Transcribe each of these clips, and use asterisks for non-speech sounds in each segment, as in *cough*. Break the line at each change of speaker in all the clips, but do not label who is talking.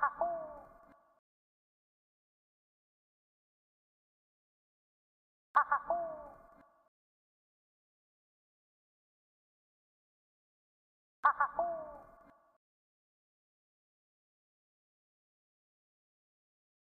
Ha ha ha!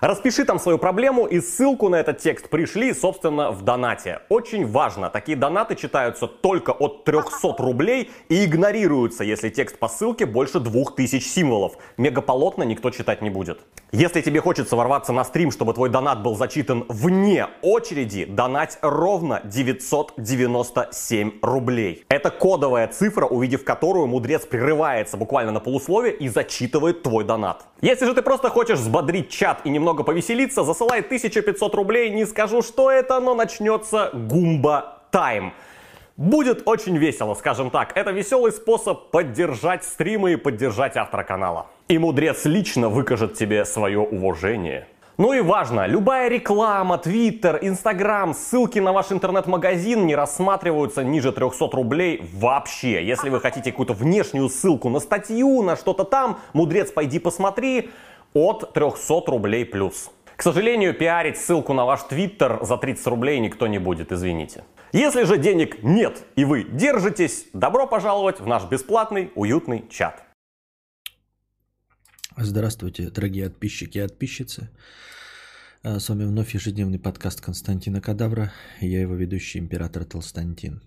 Распиши там свою проблему и ссылку на этот текст пришли, собственно, в донате. Очень важно, такие донаты читаются только от 300 *laughs* рублей и игнорируются, если текст по ссылке больше 2000 символов. Мегаполотно никто читать не будет. Если тебе хочется ворваться на стрим, чтобы твой донат был зачитан вне очереди, донать ровно 997 рублей. Это кодовая цифра, увидев которую мудрец прерывается буквально на полусловие и зачитывает твой донат. Если же ты просто хочешь взбодрить чат и немного повеселиться, засылай 1500 рублей, не скажу, что это, но начнется гумба тайм. Будет очень весело, скажем так. Это веселый способ поддержать стримы и поддержать автора канала. И мудрец лично выкажет тебе свое уважение. Ну и важно, любая реклама, твиттер, инстаграм, ссылки на ваш интернет-магазин не рассматриваются ниже 300 рублей вообще. Если вы хотите какую-то внешнюю ссылку на статью, на что-то там, мудрец, пойди посмотри, от 300 рублей плюс. К сожалению, пиарить ссылку на ваш твиттер за 30 рублей никто не будет, извините. Если же денег нет и вы держитесь, добро пожаловать в наш бесплатный уютный чат.
Здравствуйте, дорогие подписчики и подписчицы. А, с вами вновь ежедневный подкаст Константина Кадавра. Я его ведущий император Толстантин.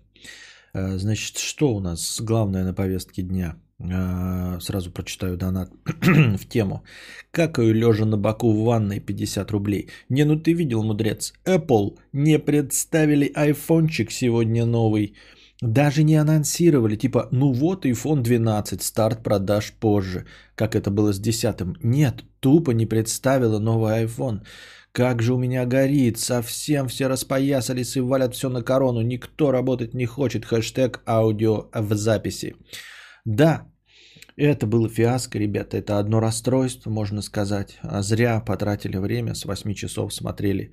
А, значит, что у нас главное на повестке дня? А, сразу прочитаю донат *clears throat* в тему. Какаю лежа на боку в ванной 50 рублей. Не, ну ты видел, мудрец. Apple не представили айфончик сегодня новый. Даже не анонсировали, типа, ну вот iPhone 12, старт продаж позже, как это было с 10. Нет, тупо не представила новый iPhone. Как же у меня горит, совсем все распоясались и валят все на корону, никто работать не хочет, хэштег аудио в записи. Да, это было фиаско, ребята, это одно расстройство, можно сказать. А зря потратили время, с 8 часов смотрели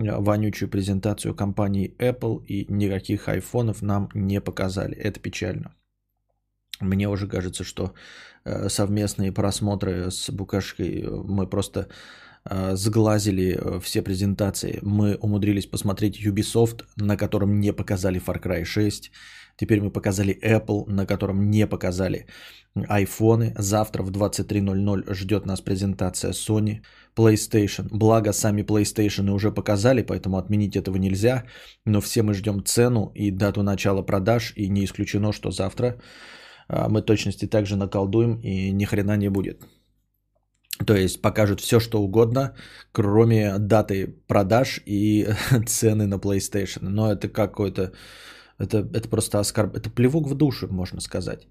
вонючую презентацию компании Apple и никаких айфонов нам не показали. Это печально. Мне уже кажется, что э, совместные просмотры с Букашкой э, мы просто Э, сглазили э, все презентации. Мы умудрились посмотреть Ubisoft, на котором не показали Far Cry 6. Теперь мы показали Apple, на котором не показали айфоны. Завтра в 23.00 ждет нас презентация Sony, PlayStation. Благо, сами PlayStation уже показали, поэтому отменить этого нельзя. Но все мы ждем цену и дату начала продаж. И не исключено, что завтра э, мы точности также наколдуем и ни хрена не будет. То есть покажут все, что угодно, кроме даты продаж и *laughs* цены на PlayStation. Но это какой-то... Это, это просто оскорб... Это плевок в душу, можно сказать.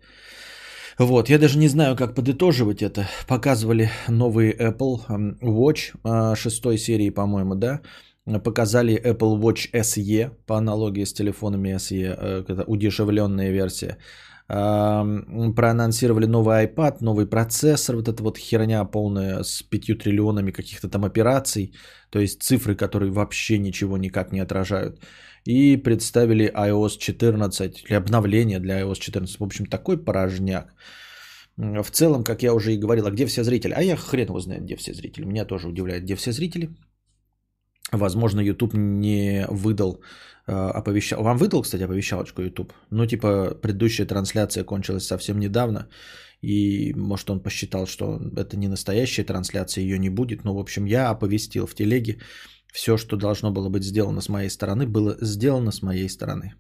Вот, я даже не знаю, как подытоживать это. Показывали новый Apple Watch а, шестой серии, по-моему, да? Показали Apple Watch SE по аналогии с телефонами SE, э, это удешевленная версия проанонсировали новый iPad, новый процессор, вот эта вот херня полная с 5 триллионами каких-то там операций, то есть цифры, которые вообще ничего никак не отражают. И представили iOS 14, или обновление для iOS 14. В общем, такой порожняк. В целом, как я уже и говорил, а где все зрители? А я хрен его знает, где все зрители. Меня тоже удивляет, где все зрители. Возможно, YouTube не выдал Э, оповещал. Вам выдал, кстати, оповещалочку YouTube? Ну, типа, предыдущая трансляция кончилась совсем недавно, и, может, он посчитал, что это не настоящая трансляция, ее не будет. Ну, в общем, я оповестил в телеге все, что должно было быть сделано с моей стороны, было сделано с моей стороны.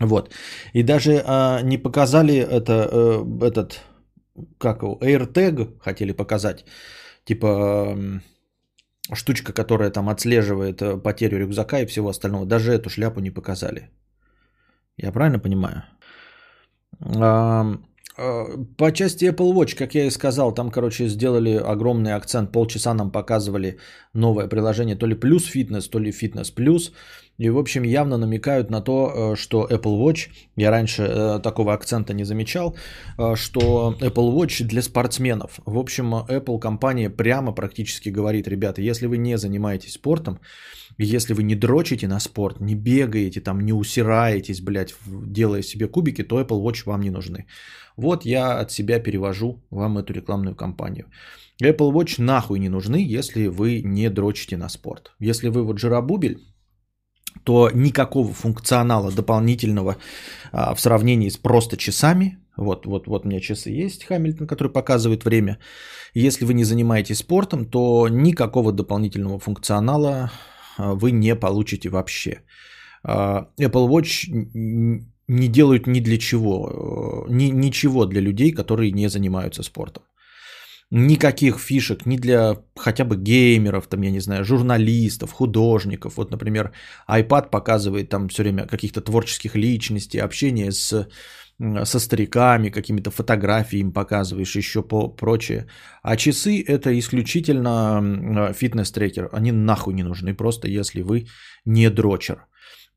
Вот. И даже а, не показали это, а, этот, как его, AirTag хотели показать. Типа, штучка, которая там отслеживает э, потерю рюкзака и всего остального, даже эту шляпу не показали. Я правильно понимаю? А, по части Apple Watch, как я и сказал, там, короче, сделали огромный акцент. Полчаса нам показывали новое приложение, то ли плюс фитнес, то ли фитнес плюс. И, в общем, явно намекают на то, э, что Apple Watch, я раньше э, такого акцента не замечал, э, что Apple Watch для спортсменов. В общем, Apple компания прямо практически говорит, ребята, если вы не занимаетесь спортом, если вы не дрочите на спорт, не бегаете, там, не усираетесь, блядь, делая себе кубики, то Apple Watch вам не нужны. Вот я от себя перевожу вам эту рекламную кампанию. Apple Watch нахуй не нужны, если вы не дрочите на спорт. Если вы вот жиробубель, то никакого функционала дополнительного а, в сравнении с просто часами, вот, вот, вот у меня часы есть, Хамильтон, который показывает время. Если вы не занимаетесь спортом, то никакого дополнительного функционала вы не получите вообще. А, Apple Watch не делают ни для чего, э, ни, ничего для людей, которые не занимаются спортом. Никаких фишек ни для хотя бы геймеров, там, я не знаю, журналистов, художников. Вот, например, iPad показывает там все время каких-то творческих личностей, общение с, со стариками, какими-то фотографии им показываешь, еще по прочее. А часы это исключительно фитнес-трекер. Они нахуй не нужны, просто если вы не дрочер.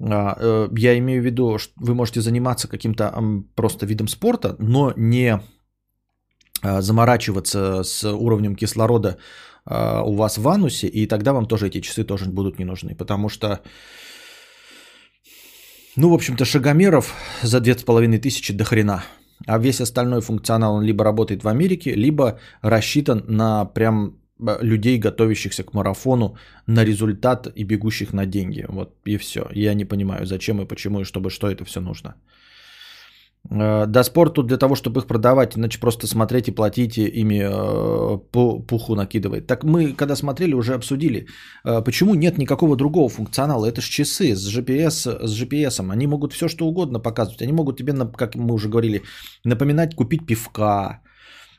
А, э, я имею в виду, что вы можете заниматься каким-то просто видом спорта, но не а, заморачиваться с уровнем кислорода а, у вас в анусе, и тогда вам тоже эти часы тоже будут не нужны, потому что, ну, в общем-то, шагомеров за 2500 до хрена, а весь остальной функционал он либо работает в Америке, либо рассчитан на прям а, людей, готовящихся к марафону, на результат и бегущих на деньги. Вот и все. Я не понимаю, зачем и почему, и чтобы что это все нужно. Э, да, спорт тут для того, чтобы их продавать, иначе просто смотреть и платить ими э, по пуху накидывает. Так мы, когда смотрели, уже обсудили, э, почему нет никакого другого функционала. Это же часы с GPS, с GPS. Они могут все что угодно показывать. Они могут тебе, как мы уже говорили, напоминать купить пивка.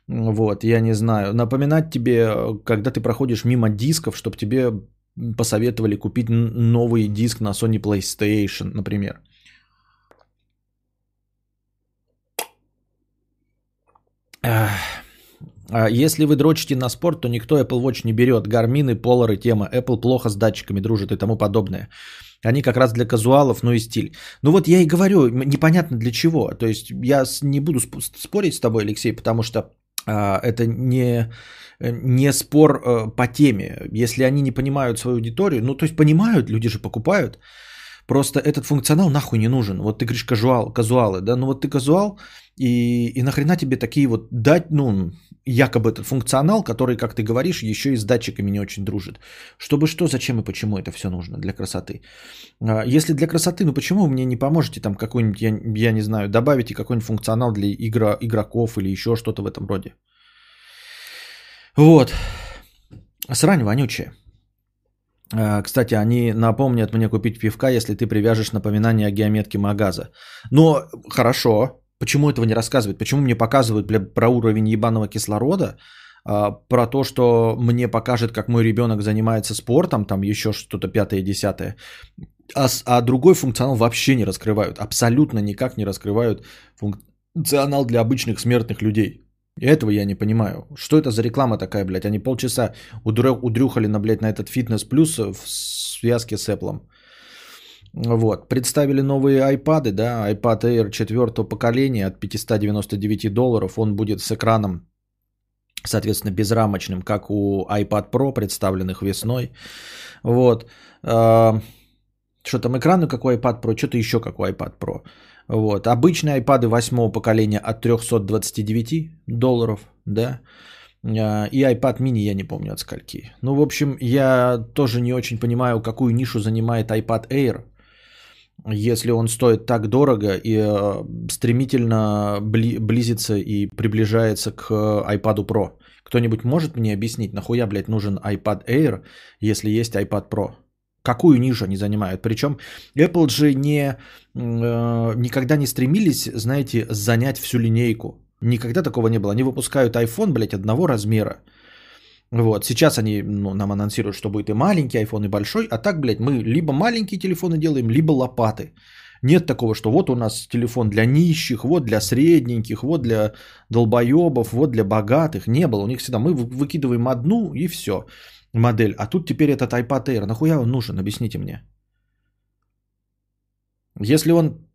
Вот, я не знаю. Напоминать тебе, когда ты проходишь мимо дисков, чтобы тебе посоветовали купить новый диск на Sony PlayStation, например. Если вы дрочите на спорт, то никто Apple Watch не берет. Гармины, полары, тема. Apple плохо с датчиками дружит и тому подобное. Они как раз для казуалов, ну и стиль. Ну вот я и говорю, непонятно для чего. То есть я не буду спорить с тобой, Алексей, потому что а, это не, не спор а, по теме. Если они не понимают свою аудиторию, ну то есть понимают, люди же покупают. Просто этот функционал нахуй не нужен. Вот ты говоришь казуал, казуалы, да, ну вот ты казуал, и, и нахрена тебе такие вот дать, ну, якобы этот функционал, который, как ты говоришь, еще и с датчиками не очень дружит. Чтобы что, зачем и почему это все нужно для красоты? А, если для красоты, ну почему мне не поможете там какой-нибудь, я, я не знаю, добавите какой-нибудь функционал для игра, игроков или еще что-то в этом роде? Вот. Срань вонючая. А, кстати, они напомнят мне купить пивка, если ты привяжешь напоминание о геометке Магаза. Но хорошо, Почему этого не рассказывают? Почему мне показывают бля, про уровень ебаного кислорода, а, про то, что мне покажет, как мой ребенок занимается спортом, там еще что-то пятое, десятое, а, а другой функционал вообще не раскрывают, абсолютно никак не раскрывают функционал для обычных смертных людей. Этого я не понимаю. Что это за реклама такая, блядь? Они полчаса удрюхали на, блядь, на этот фитнес плюс в связке с Apple. Вот. Представили новые iPad, да, iPad Air четвертого поколения от 599 долларов. Он будет с экраном, соответственно, безрамочным, как у iPad Pro, представленных весной. Вот. А, что там, экраны, как у iPad Pro, что-то еще как у iPad Pro. Вот. Обычные iPad восьмого поколения от 329 долларов, да. А, и iPad mini я не помню от скольки. Ну, в общем, я тоже не очень понимаю, какую нишу занимает iPad Air если он стоит так дорого и э, стремительно бли, близится и приближается к iPad Pro. Кто-нибудь может мне объяснить, нахуя, блядь, нужен iPad Air, если есть iPad Pro? Какую нишу они занимают? Причем Apple же не, э, никогда не стремились, знаете, занять всю линейку. Никогда такого не было. Они выпускают iPhone, блядь, одного размера. Вот, сейчас они ну, нам анонсируют, что будет и маленький iPhone, и большой, а так, блядь, мы либо маленькие телефоны делаем, либо лопаты. Нет такого, что вот у нас телефон для нищих, вот для средненьких, вот для долбоебов, вот для богатых. Не было. У них всегда мы выкидываем одну и все модель. А тут теперь этот iPad Air. Нахуя он нужен? Объясните мне. Если он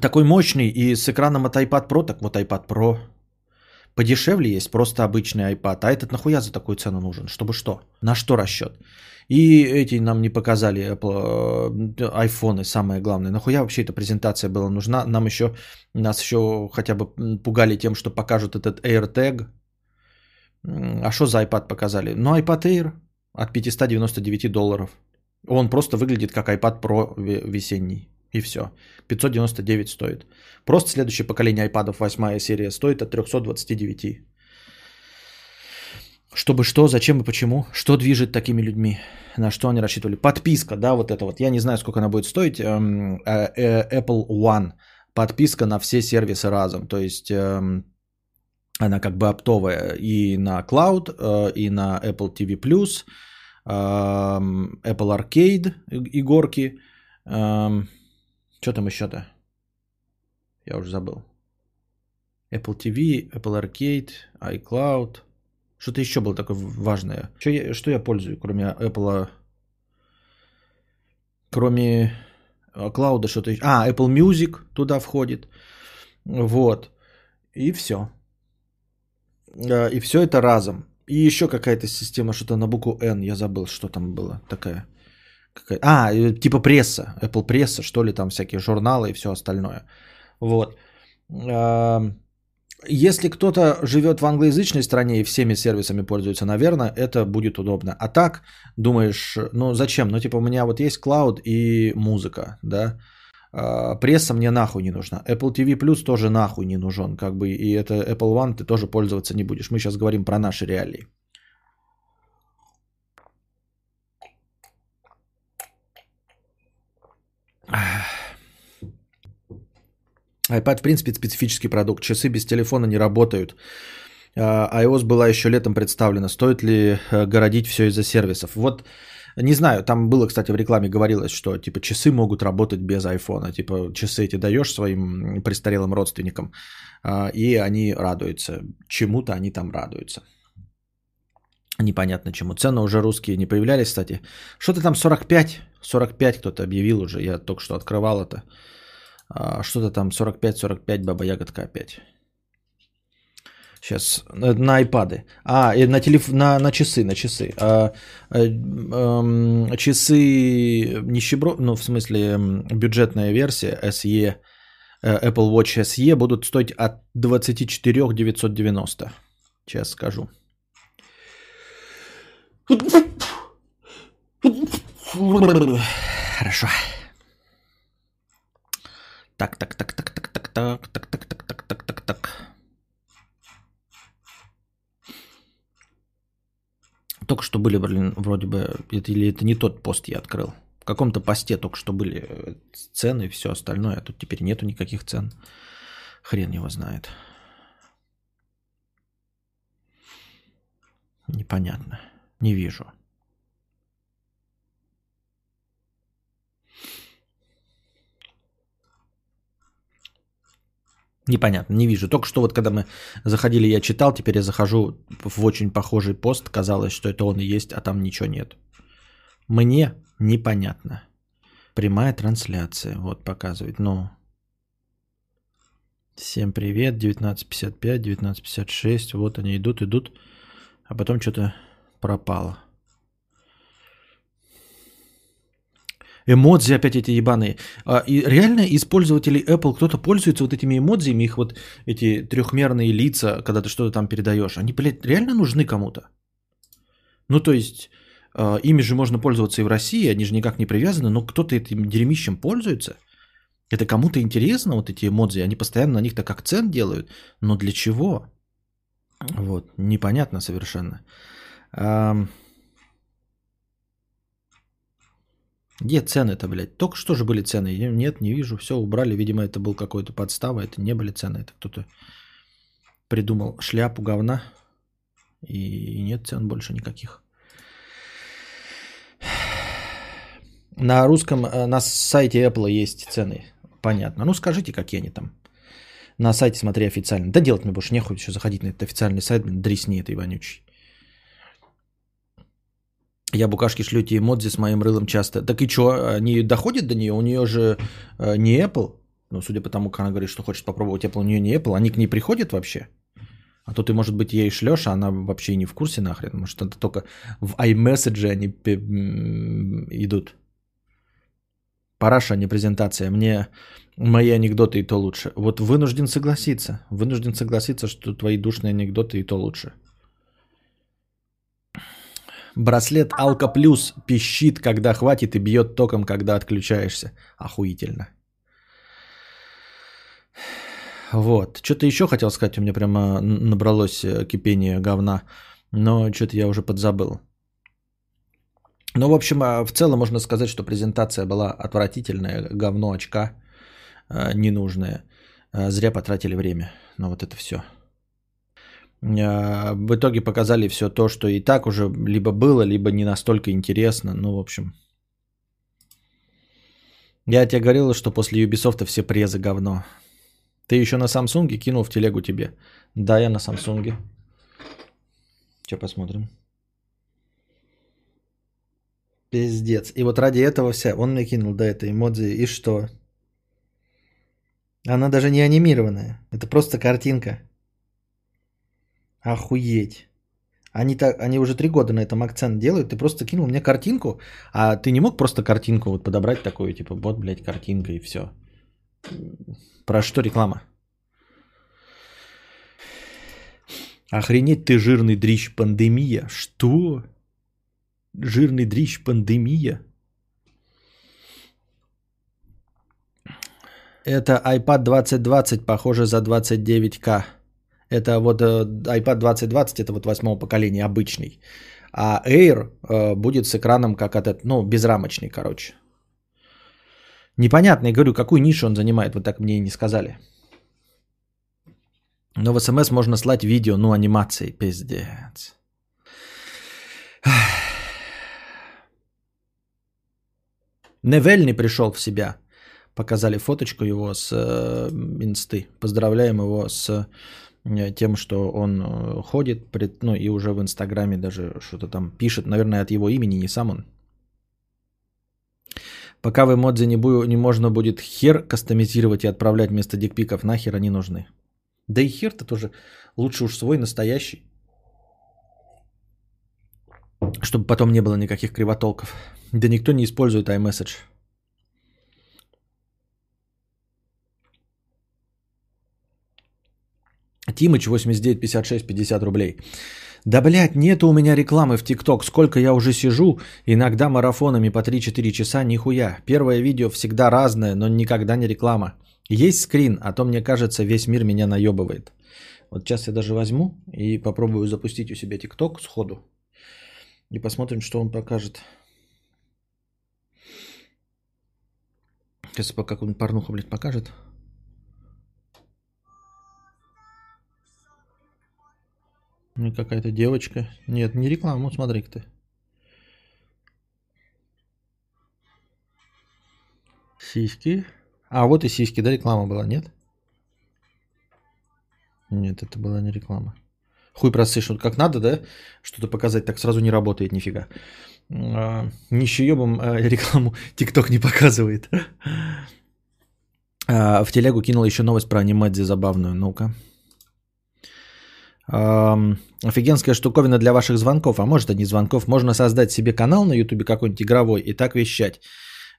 такой мощный и с экраном от iPad Pro, так вот iPad Pro подешевле есть, просто обычный iPad. А этот нахуя за такую цену нужен? Чтобы что? На что расчет? И эти нам не показали Apple, э, айфоны, самое главное. Нахуя вообще эта презентация была нужна? Нам еще, нас еще хотя бы пугали тем, что покажут этот AirTag. А что за iPad показали? Ну, iPad Air от 599 долларов. Он просто выглядит как iPad Pro весенний. И все. 599 стоит. Просто следующее поколение iPad 8 серия стоит от 329. Чтобы что, зачем и почему? Что движет такими людьми? На что они рассчитывали? Подписка, да, вот это вот. Я не знаю, сколько она будет стоить. Эм, э, э, Apple One. Подписка на все сервисы разом. То есть эм, она как бы оптовая и на Cloud, э, и на Apple TV+, эм, Apple Arcade игорки. Что там еще-то? Я уже забыл. Apple TV, Apple Arcade, iCloud. Что-то еще было такое важное. Что я, что я пользую, кроме Apple? Кроме клауда что-то еще. А, Apple Music туда входит. Вот. И все. И все это разом. И еще какая-то система, что-то на букву N. Я забыл, что там было такая. Какая... А, типа пресса. Apple пресса, что ли, там всякие журналы и все остальное. Вот. Если кто-то живет в англоязычной стране и всеми сервисами пользуется, наверное, это будет удобно. А так, думаешь, ну зачем? Ну типа у меня вот есть клауд и музыка, да. А, пресса мне нахуй не нужна. Apple TV Plus тоже нахуй не нужен. Как бы, и это Apple One ты тоже пользоваться не будешь. Мы сейчас говорим про наши реалии. iPad, в принципе, специфический продукт. Часы без телефона не работают. А, iOS была еще летом представлена. Стоит ли э, городить все из-за сервисов? Вот не знаю, там было, кстати, в рекламе говорилось, что типа часы могут работать без айфона. Типа часы эти даешь своим престарелым родственникам, а, и они радуются. Чему-то они там радуются. Непонятно чему. Цены уже русские не появлялись, кстати. Что-то там 45. 45 кто-то объявил уже. Я только что открывал это. А, что-то там 45-45, баба ягодка опять. Сейчас на iPad. А, на, телеф... на, на часы, на часы. А, а, а, часы нищебро... ну, в смысле, бюджетная версия SE, э, Apple Watch SE будут стоить от 24 990. Сейчас скажу. Хорошо. Так, так, так, так, так, так, так, так, так, так, так. Только что были, блин, вроде бы, это, или это не тот пост я открыл. В каком-то посте только что были цены и все остальное, а тут теперь нету никаких цен. Хрен его знает. Непонятно. Не вижу. Непонятно, не вижу. Только что вот когда мы заходили, я читал, теперь я захожу в очень похожий пост, казалось, что это он и есть, а там ничего нет. Мне непонятно. Прямая трансляция, вот показывает, ну... Всем привет, 19.55, 19.56, вот они идут, идут, а потом что-то пропало. Эмодзи опять эти ебаные. А, и реально из пользователей Apple кто-то пользуется вот этими эмодзиями, их вот эти трехмерные лица, когда ты что-то там передаешь. Они, блядь, реально нужны кому-то? Ну, то есть, а, ими же можно пользоваться и в России, они же никак не привязаны, но кто-то этим дерьмищем пользуется. Это кому-то интересно, вот эти эмодзи, они постоянно на них так акцент делают, но для чего? Вот, непонятно совершенно. Где цены-то, блядь? Только что же были цены. Нет, не вижу. Все убрали. Видимо, это был какой-то подстава. Это не были цены. Это кто-то придумал шляпу говна. И нет цен больше никаких. На русском, э, на сайте Apple есть цены. Понятно. Ну скажите, какие они там. На сайте смотри официально. Да делать мне больше нехуй еще заходить на этот официальный сайт, блин, дресни этой вонючий. Я букашки шлю тебе эмодзи с моим рылом часто. Так и что, они доходят до нее? У нее же э, не Apple. Ну, судя по тому, как она говорит, что хочет попробовать Apple, у нее не Apple. Они к ней приходят вообще? А то ты, может быть, ей шлешь, а она вообще не в курсе нахрен. Может, это только в iMessage они идут. Параша, не презентация. Мне мои анекдоты и то лучше. Вот вынужден согласиться. Вынужден согласиться, что твои душные анекдоты и то лучше. Браслет Алка Плюс пищит, когда хватит, и бьет током, когда отключаешься. Охуительно. Вот. Что-то еще хотел сказать, у меня прямо набралось э, кипение говна, но что-то я уже подзабыл. Ну, в общем, а, в целом можно сказать, что презентация была отвратительная, говно очка э, ненужное. Э, зря потратили время на вот это все. В итоге показали все то, что и так уже либо было, либо не настолько интересно. Ну, в общем. Я тебе говорил, что после Ubisoft все презы говно. Ты еще на Самсунге кинул в телегу тебе. Да, я на Самсунге. Сейчас посмотрим. Пиздец. И вот ради этого вся... Он мне кинул, да, это эмодзи. И что? Она даже не анимированная. Это просто картинка. Охуеть. Они, так, они уже три года на этом акцент делают. Ты просто кинул мне картинку, а ты не мог просто картинку вот подобрать такую, типа, вот, блядь, картинка и все. Про что реклама? Охренеть ты, жирный дрищ, пандемия. Что? Жирный дрищ, пандемия? Это iPad 2020, похоже, за 29к. Это вот э, iPad 2020, это вот восьмого поколения, обычный. А Air э, будет с экраном как этот, ну, безрамочный, короче. Непонятно, я говорю, какую нишу он занимает, вот так мне и не сказали. Но в смс можно слать видео, ну, анимации, пиздец. Невельный пришел в себя. Показали фоточку его с э, инсты. Поздравляем его с тем, что он э, ходит, пред, ну и уже в Инстаграме даже что-то там пишет. Наверное, от его имени, не сам он. Пока в эмодзи не, бу- не можно будет хер кастомизировать и отправлять вместо дикпиков, нахер они нужны. Да и хер-то тоже лучше уж свой настоящий. Чтобы потом не было никаких кривотолков. Да никто не использует iMessage. Тимыч 89 56 50 рублей. Да, блядь, нету у меня рекламы в ТикТок. Сколько я уже сижу, иногда марафонами по 3-4 часа, нихуя. Первое видео всегда разное, но никогда не реклама. Есть скрин, а то мне кажется, весь мир меня наебывает. Вот сейчас я даже возьму и попробую запустить у себя ТикТок сходу. И посмотрим, что он покажет. Сейчас пока какую-нибудь порнуху, блядь, покажет. Ну, какая-то девочка. Нет, не реклама, вот смотри-ка ты. Сиськи. А, вот и сиськи, да, реклама была, нет? Нет, это была не реклама. Хуй просышь, как надо, да? Что-то показать, так сразу не работает нифига. А, нищеебом а, *laughs* рекламу ТикТок не показывает. *laughs* А, в телегу кинул еще новость про анимедзи забавную. Ну-ка. Офигенская штуковина для ваших звонков, а может и не звонков. Можно создать себе канал на ютубе какой-нибудь игровой и так вещать.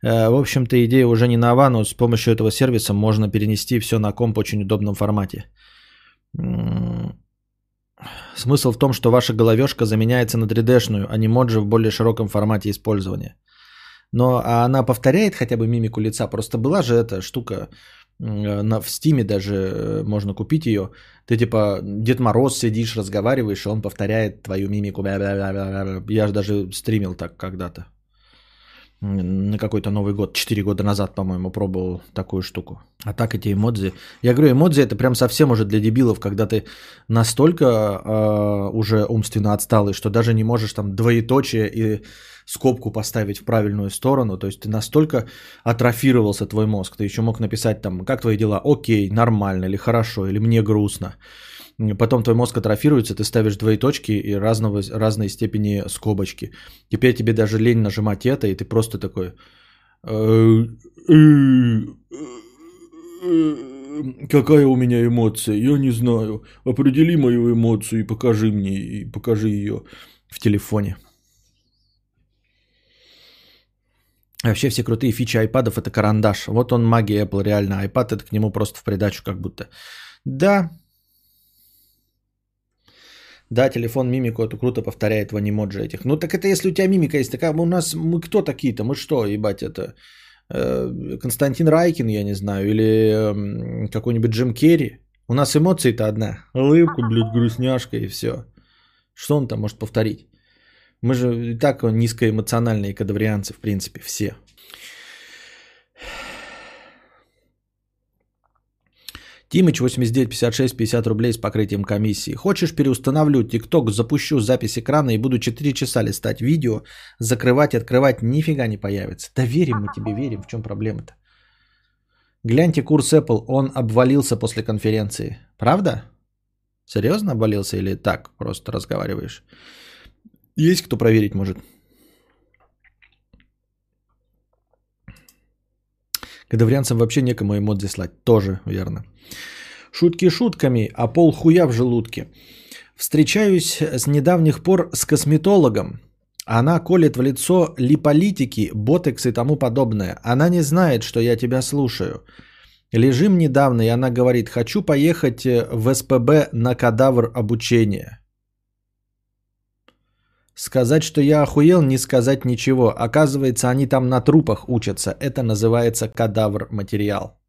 Э, в общем-то, идея уже не нова, но с помощью этого сервиса можно перенести все на комп в очень удобном формате. Смысл в том, что ваша головешка заменяется на 3D-шную, а не моджи в более широком формате использования. Но а она повторяет хотя бы мимику лица. Просто была же эта штука на, в Стиме даже э, можно купить ее. Ты типа Дед Мороз сидишь, разговариваешь, и он повторяет твою мимику. Я же даже стримил так когда-то на какой-то Новый год, 4 года назад, по-моему, пробовал такую штуку. А так эти эмодзи. Я говорю, эмодзи это прям совсем уже для дебилов, когда ты настолько э, уже умственно отсталый, что даже не можешь там двоеточие и скобку поставить в правильную сторону. То есть ты настолько атрофировался твой мозг. Ты еще мог написать там, как твои дела? Окей, нормально или хорошо, или мне грустно. Потом твой мозг атрофируется, ты ставишь двоеточки и разного, разной степени скобочки. Теперь тебе даже лень нажимать это, и ты просто такой... «Э, э, какая у меня эмоция? Я не знаю. Определи мою эмоцию и покажи мне, и покажи ее в телефоне. Вообще все крутые фичи айпадов это карандаш. Вот он магия Apple, реально. iPad это к нему просто в придачу как будто. Да. Да, телефон мимику это круто повторяет в анимоджи этих. Ну так это если у тебя мимика есть. Так а у нас мы кто такие-то? Мы что, ебать, это э, Константин Райкин, я не знаю, или э, какой-нибудь Джим Керри. У нас эмоции-то одна. Улыбка, блядь, грустняшка и все. Что он там может повторить? Мы же и так низкоэмоциональные кадаврианцы, в принципе, все. Тимыч 89 56 50 рублей с покрытием комиссии. Хочешь переустановлю ТикТок, запущу запись экрана и буду 4 часа листать видео, закрывать, открывать, нифига не появится. Да мы тебе, верим, в чем проблема-то? Гляньте курс Apple, он обвалился после конференции. Правда? Серьезно обвалился или так просто разговариваешь? Есть кто проверить может? Кадаврианцам вообще некому эмодзи слать. Тоже верно. Шутки шутками, а пол хуя в желудке. Встречаюсь с недавних пор с косметологом. Она колет в лицо липолитики, ботекс и тому подобное. Она не знает, что я тебя слушаю. Лежим недавно, и она говорит, хочу поехать в СПБ на кадавр обучения. Сказать, что я охуел, не сказать ничего. Оказывается, они там на трупах учатся. Это называется кадавр материал.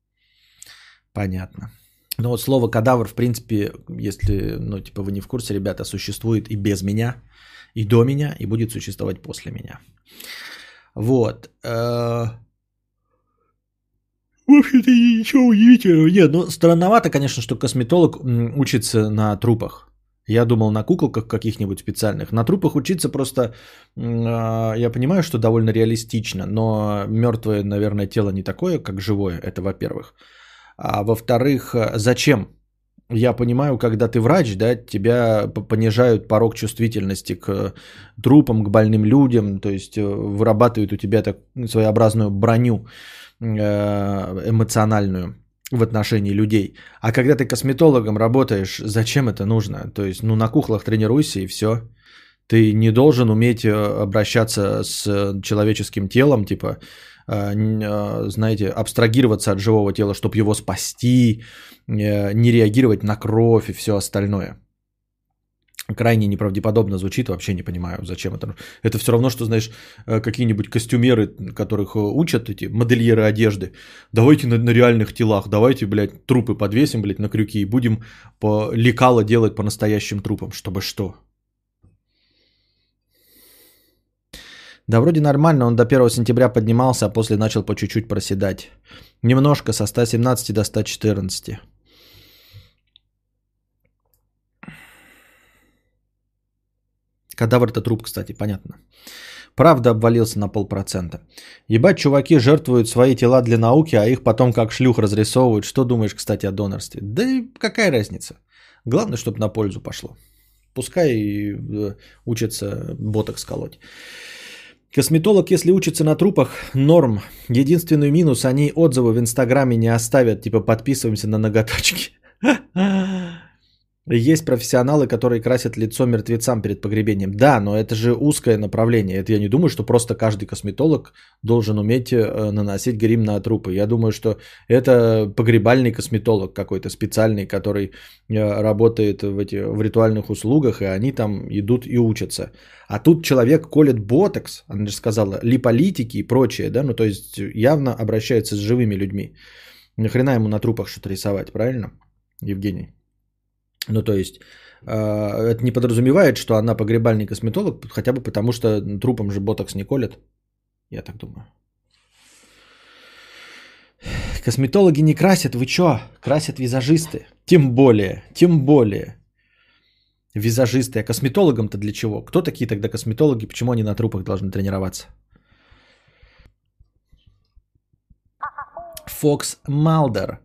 Понятно. Но вот слово кадавр, в принципе, если, ну, типа, вы не в курсе, ребята, существует и без меня, и до меня, и будет существовать после меня. Вот. Э, в общем-то, ничего удивительного нет. Ну, странновато, конечно, что косметолог учится на трупах. Я думал на куколках каких-нибудь специальных. На трупах учиться просто, а, я понимаю, что довольно реалистично, но мертвое, наверное, тело не такое, как живое, это во-первых. А во-вторых, зачем? Я понимаю, когда ты врач, да, тебя понижают порог чувствительности к трупам, к больным людям, то есть э, вырабатывают у тебя так своеобразную броню э, эмоциональную в отношении людей. А когда ты косметологом работаешь, зачем это нужно? То есть, ну, на кухлах тренируйся и все. Ты не должен уметь э, обращаться с человеческим телом, типа, э, э, знаете, абстрагироваться от живого тела, чтобы его спасти, не реагировать на кровь и все остальное крайне неправдеподобно звучит, вообще не понимаю, зачем это. Это все равно, что, знаешь, э, какие-нибудь костюмеры, которых э, учат эти модельеры одежды. Давайте на, на реальных телах, давайте, блядь, трупы подвесим, блядь, на крюки и будем по лекало делать по настоящим трупам, чтобы что? Да вроде нормально, он до 1 сентября поднимался, а после начал по чуть-чуть проседать. Немножко, со 117 до 114. Кадавр это труп, кстати, понятно. Правда обвалился на полпроцента. Ебать, чуваки жертвуют свои тела для науки, а их потом как шлюх разрисовывают. Что думаешь, кстати, о донорстве? Да и какая разница? Главное, чтобы на пользу пошло. Пускай э, учатся боток сколоть. Косметолог, если учится на трупах, норм. Единственный минус, они отзывы в Инстаграме не оставят, типа подписываемся на ноготочки. *laughs* Есть профессионалы, которые красят лицо мертвецам перед погребением. Да, но это же узкое направление. Это я не думаю, что просто каждый косметолог должен уметь э, наносить грим на трупы. Я думаю, что это погребальный косметолог какой-то специальный, который э, работает в, эти, в ритуальных услугах, и они там идут и учатся. А тут человек колет ботокс, она же сказала, липолитики и прочее, да, ну то есть явно обращается с живыми людьми. Нахрена ему на трупах что-то рисовать, правильно, Евгений? Ну, то есть, э, это не подразумевает, что она погребальный косметолог, хотя бы потому, что трупом же ботокс не колет. Я так думаю. Косметологи не красят, вы чё? Красят визажисты. Тем более, тем более. Визажисты. А косметологам-то для чего? Кто такие тогда косметологи? Почему они на трупах должны тренироваться? Фокс Малдер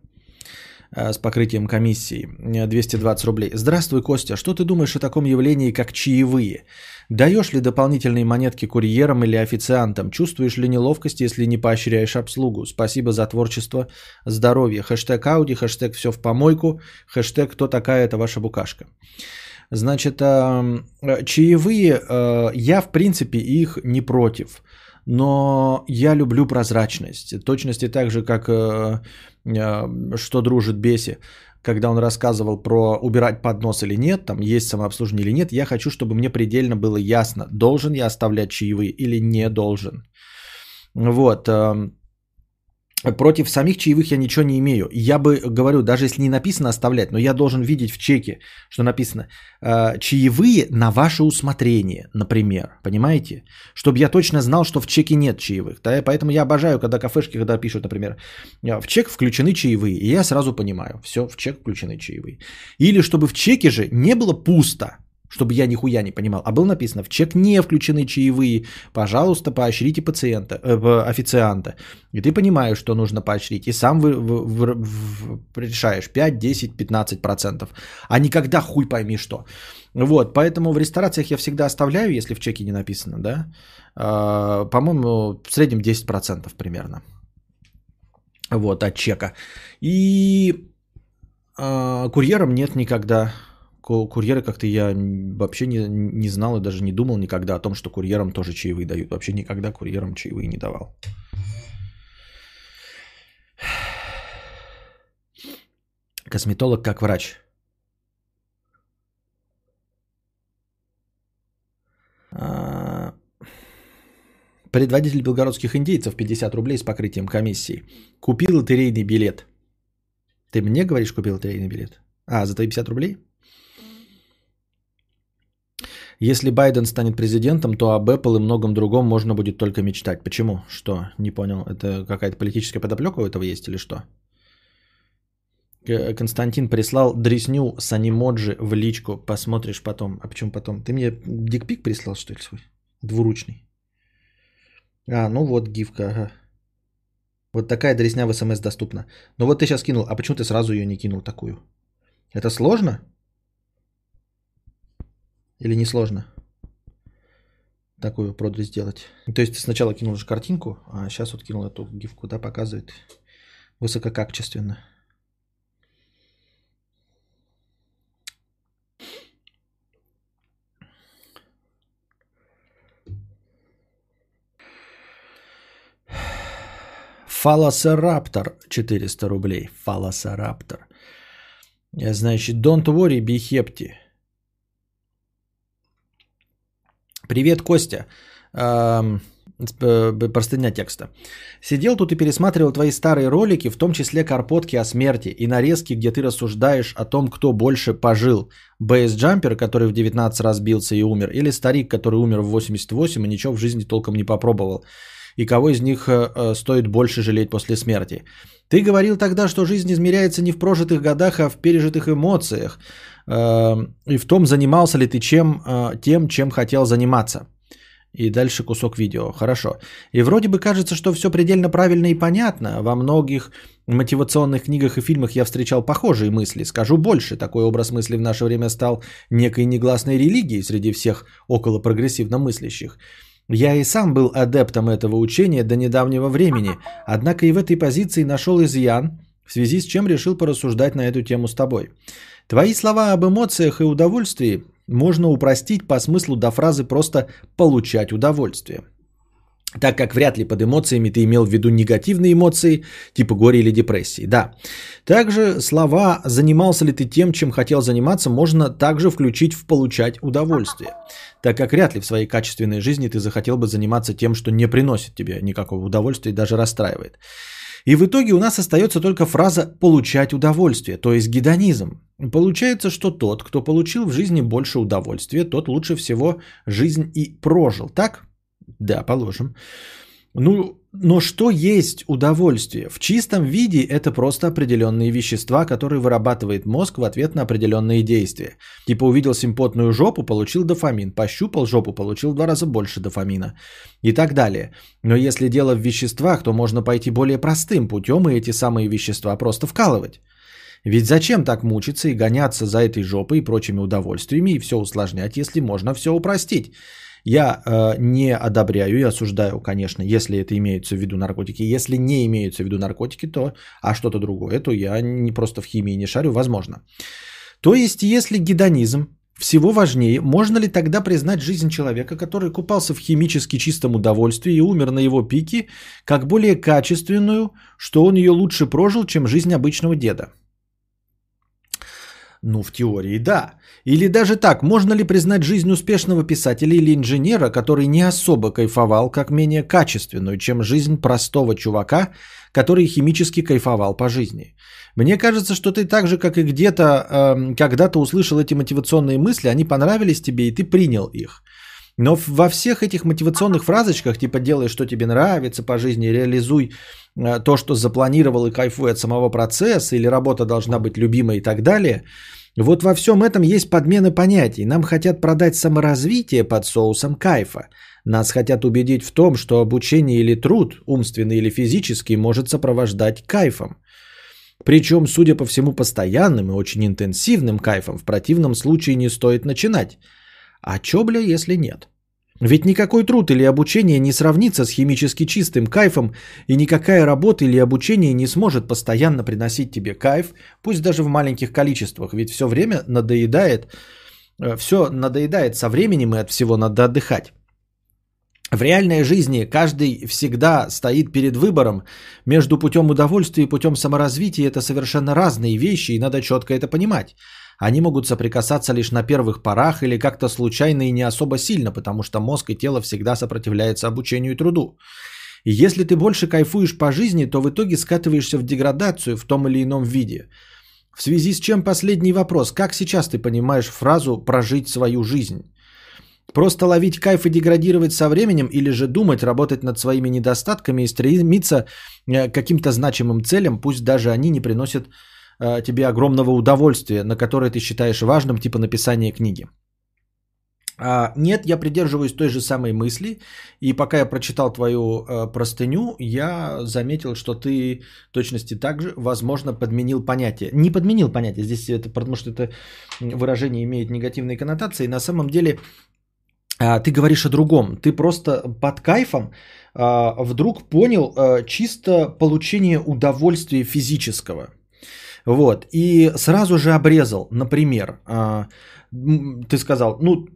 с покрытием комиссии 220 рублей. Здравствуй, Костя. Что ты думаешь о таком явлении, как чаевые? Даешь ли дополнительные монетки курьерам или официантам? Чувствуешь ли неловкость, если не поощряешь обслугу? Спасибо за творчество, здоровье. Хэштег Ауди, хэштег все в помойку, хэштег кто такая эта ваша букашка. Значит, чаевые, э, я в принципе их не против. Но я люблю прозрачность. Точности так же, как э, э, что дружит Беси когда он рассказывал про убирать поднос или нет, там есть самообслуживание или нет, я хочу, чтобы мне предельно было ясно, должен я оставлять чаевые или не должен. Вот. Эм, Против самих чаевых я ничего не имею. Я бы говорю, даже если не написано оставлять, но я должен видеть в чеке, что написано э, чаевые на ваше усмотрение, например. Понимаете? Чтобы я точно знал, что в чеке нет чаевых. Да? Поэтому я обожаю, когда кафешки, когда пишут, например, «Э, в чек включены чаевые. И я сразу понимаю, все, в чек включены чаевые. Или чтобы в чеке же не было пусто чтобы я нихуя не понимал. А было написано, в чек не включены чаевые, пожалуйста, поощрите пациента, э, официанта. И ты понимаешь, что нужно поощрить. И сам вы, вы, вы, решаешь 5, 10, 15 процентов. А никогда хуй пойми что. Вот, поэтому в ресторациях я всегда оставляю, если в чеке не написано, да. Э, по-моему, в среднем 10 процентов примерно. Вот, от чека. И э, курьером нет никогда курьеры как-то я вообще не, не знал и даже не думал никогда о том, что курьерам тоже чаевые дают. Вообще никогда курьерам чаевые не давал. Косметолог как врач. А, предводитель белгородских индейцев 50 рублей с покрытием комиссии. Купил лотерейный билет. Ты мне говоришь, купил лотерейный билет? А, за твои 50 рублей? Если Байден станет президентом, то об Apple и многом другом можно будет только мечтать. Почему? Что? Не понял. Это какая-то политическая подоплека у этого есть или что? Константин прислал дресню с анимоджи в личку. Посмотришь потом. А почему потом? Ты мне дикпик прислал, что ли, свой? Двуручный. А, ну вот гифка, ага. Вот такая дресня в СМС доступна. Ну вот ты сейчас кинул, а почему ты сразу ее не кинул такую? Это сложно? Или несложно такую проду сделать? То есть ты сначала кинул же картинку, а сейчас вот кинул эту гифку, да, показывает высококачественно. Фалосараптор 400 рублей. Фалосараптор. Значит, don't worry, be happy. Привет, Костя. Простыня текста. Сидел тут и пересматривал твои старые ролики, в том числе карпотки о смерти и нарезки, где ты рассуждаешь о том, кто больше пожил. Бейс-джампер, который в 19 раз бился и умер, или старик, который умер в 88 и ничего в жизни толком не попробовал. И кого из них э, э, стоит больше жалеть после смерти. Ты говорил тогда, что жизнь измеряется не в прожитых годах, а в пережитых эмоциях. Эм, и в том, занимался ли ты чем, э, тем, чем хотел заниматься. И дальше кусок видео. Хорошо. И вроде бы кажется, что все предельно правильно и понятно. Во многих мотивационных книгах и фильмах я встречал похожие мысли. Скажу больше, такой образ мысли в наше время стал некой негласной религией среди всех около прогрессивно мыслящих. Я и сам был адептом этого учения до недавнего времени, однако и в этой позиции нашел изъян, в связи с чем решил порассуждать на эту тему с тобой. Твои слова об эмоциях и удовольствии можно упростить по смыслу до фразы просто «получать удовольствие». Так как вряд ли под эмоциями ты имел в виду негативные эмоции, типа горе или депрессии. Да. Также слова «занимался ли ты тем, чем хотел заниматься» можно также включить в «получать удовольствие». Так как вряд ли в своей качественной жизни ты захотел бы заниматься тем, что не приносит тебе никакого удовольствия и даже расстраивает. И в итоге у нас остается только фраза «получать удовольствие», то есть гедонизм. Получается, что тот, кто получил в жизни больше удовольствия, тот лучше всего жизнь и прожил, так? Да, положим. Ну, но что есть удовольствие? В чистом виде это просто определенные вещества, которые вырабатывает мозг в ответ на определенные действия. Типа увидел симпотную жопу, получил дофамин. Пощупал жопу, получил в два раза больше дофамина. И так далее. Но если дело в веществах, то можно пойти более простым путем и эти самые вещества просто вкалывать. Ведь зачем так мучиться и гоняться за этой жопой и прочими удовольствиями и все усложнять, если можно все упростить? Я э, не одобряю и осуждаю, конечно, если это имеются в виду наркотики. Если не имеются в виду наркотики, то а что-то другое, то я не просто в химии не шарю, возможно. То есть, если гедонизм всего важнее, можно ли тогда признать жизнь человека, который купался в химически чистом удовольствии и умер на его пике, как более качественную, что он ее лучше прожил, чем жизнь обычного деда? Ну, в теории да. Или даже так, можно ли признать жизнь успешного писателя или инженера, который не особо кайфовал, как менее качественную, чем жизнь простого чувака, который химически кайфовал по жизни? Мне кажется, что ты так же, как и где-то, э, когда-то услышал эти мотивационные мысли, они понравились тебе, и ты принял их. Но во всех этих мотивационных фразочках, типа делай, что тебе нравится по жизни, реализуй то, что запланировал и кайфуй от самого процесса, или работа должна быть любимой и так далее – вот во всем этом есть подмена понятий. Нам хотят продать саморазвитие под соусом кайфа. Нас хотят убедить в том, что обучение или труд, умственный или физический, может сопровождать кайфом. Причем, судя по всему, постоянным и очень интенсивным кайфом в противном случае не стоит начинать. А чё, бля, если нет? Ведь никакой труд или обучение не сравнится с химически чистым кайфом, и никакая работа или обучение не сможет постоянно приносить тебе кайф, пусть даже в маленьких количествах, ведь все время надоедает, э, все надоедает со временем, и от всего надо отдыхать. В реальной жизни каждый всегда стоит перед выбором между путем удовольствия и путем саморазвития. Это совершенно разные вещи, и надо четко это понимать. Они могут соприкасаться лишь на первых порах или как-то случайно и не особо сильно, потому что мозг и тело всегда сопротивляются обучению и труду. И если ты больше кайфуешь по жизни, то в итоге скатываешься в деградацию в том или ином виде. В связи с чем последний вопрос. Как сейчас ты понимаешь фразу «прожить свою жизнь»? Просто ловить кайф и деградировать со временем или же думать, работать над своими недостатками и стремиться э, к каким-то значимым целям, пусть даже они не приносят э, тебе огромного удовольствия, на которое ты считаешь важным, типа написания книги. А, нет, я придерживаюсь той же самой мысли, и пока я прочитал твою э, простыню, я заметил, что ты точности так же, возможно, подменил понятие. Не подменил понятие, здесь это потому что это выражение имеет негативные коннотации. На самом деле а, ты говоришь о другом. Ты просто под кайфом а, вдруг понял а, чисто получение удовольствия физического. Вот. И сразу же обрезал, например, ты сказал, ну,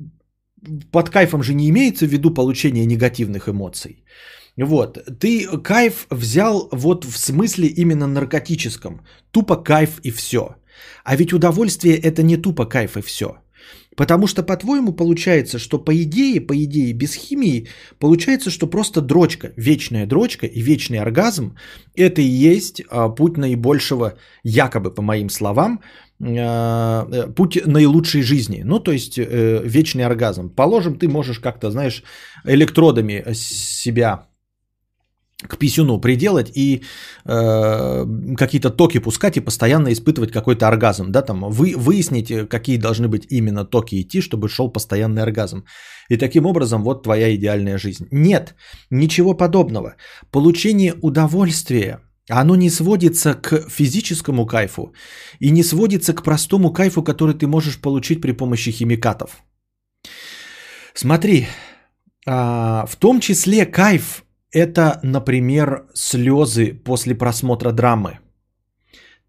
под кайфом же не имеется в виду получение негативных эмоций. Вот. Ты кайф взял вот в смысле именно наркотическом. Тупо кайф и все. А ведь удовольствие это не тупо кайф и все. Потому что, по-твоему, получается, что по идее, по идее, без химии, получается, что просто дрочка, вечная дрочка и вечный оргазм, это и есть а, путь наибольшего, якобы, по моим словам, а, э, путь наилучшей жизни. Ну, то есть, э, вечный оргазм. Положим, ты можешь как-то, знаешь, электродами себя к писюну приделать и э, какие-то токи пускать и постоянно испытывать какой-то оргазм, да, там вы, выяснить, какие должны быть именно токи идти, чтобы шел постоянный оргазм. И таким образом вот твоя идеальная жизнь. Нет, ничего подобного. Получение удовольствия, оно не сводится к физическому кайфу и не сводится к простому кайфу, который ты можешь получить при помощи химикатов. Смотри, а, в том числе кайф это, например, слезы после просмотра драмы.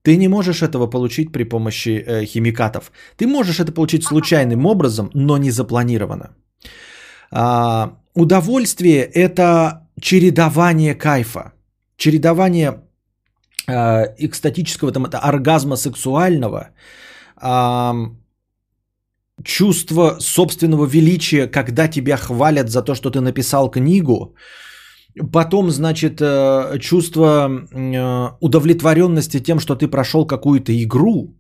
Ты не можешь этого получить при помощи э, химикатов. Ты можешь это получить случайным образом, но не запланированно. А, удовольствие – это чередование кайфа, чередование а, экстатического, там, это оргазма сексуального, а, чувство собственного величия, когда тебя хвалят за то, что ты написал книгу, Потом, значит, э, чувство э, удовлетворенности тем, что ты прошел какую-то игру,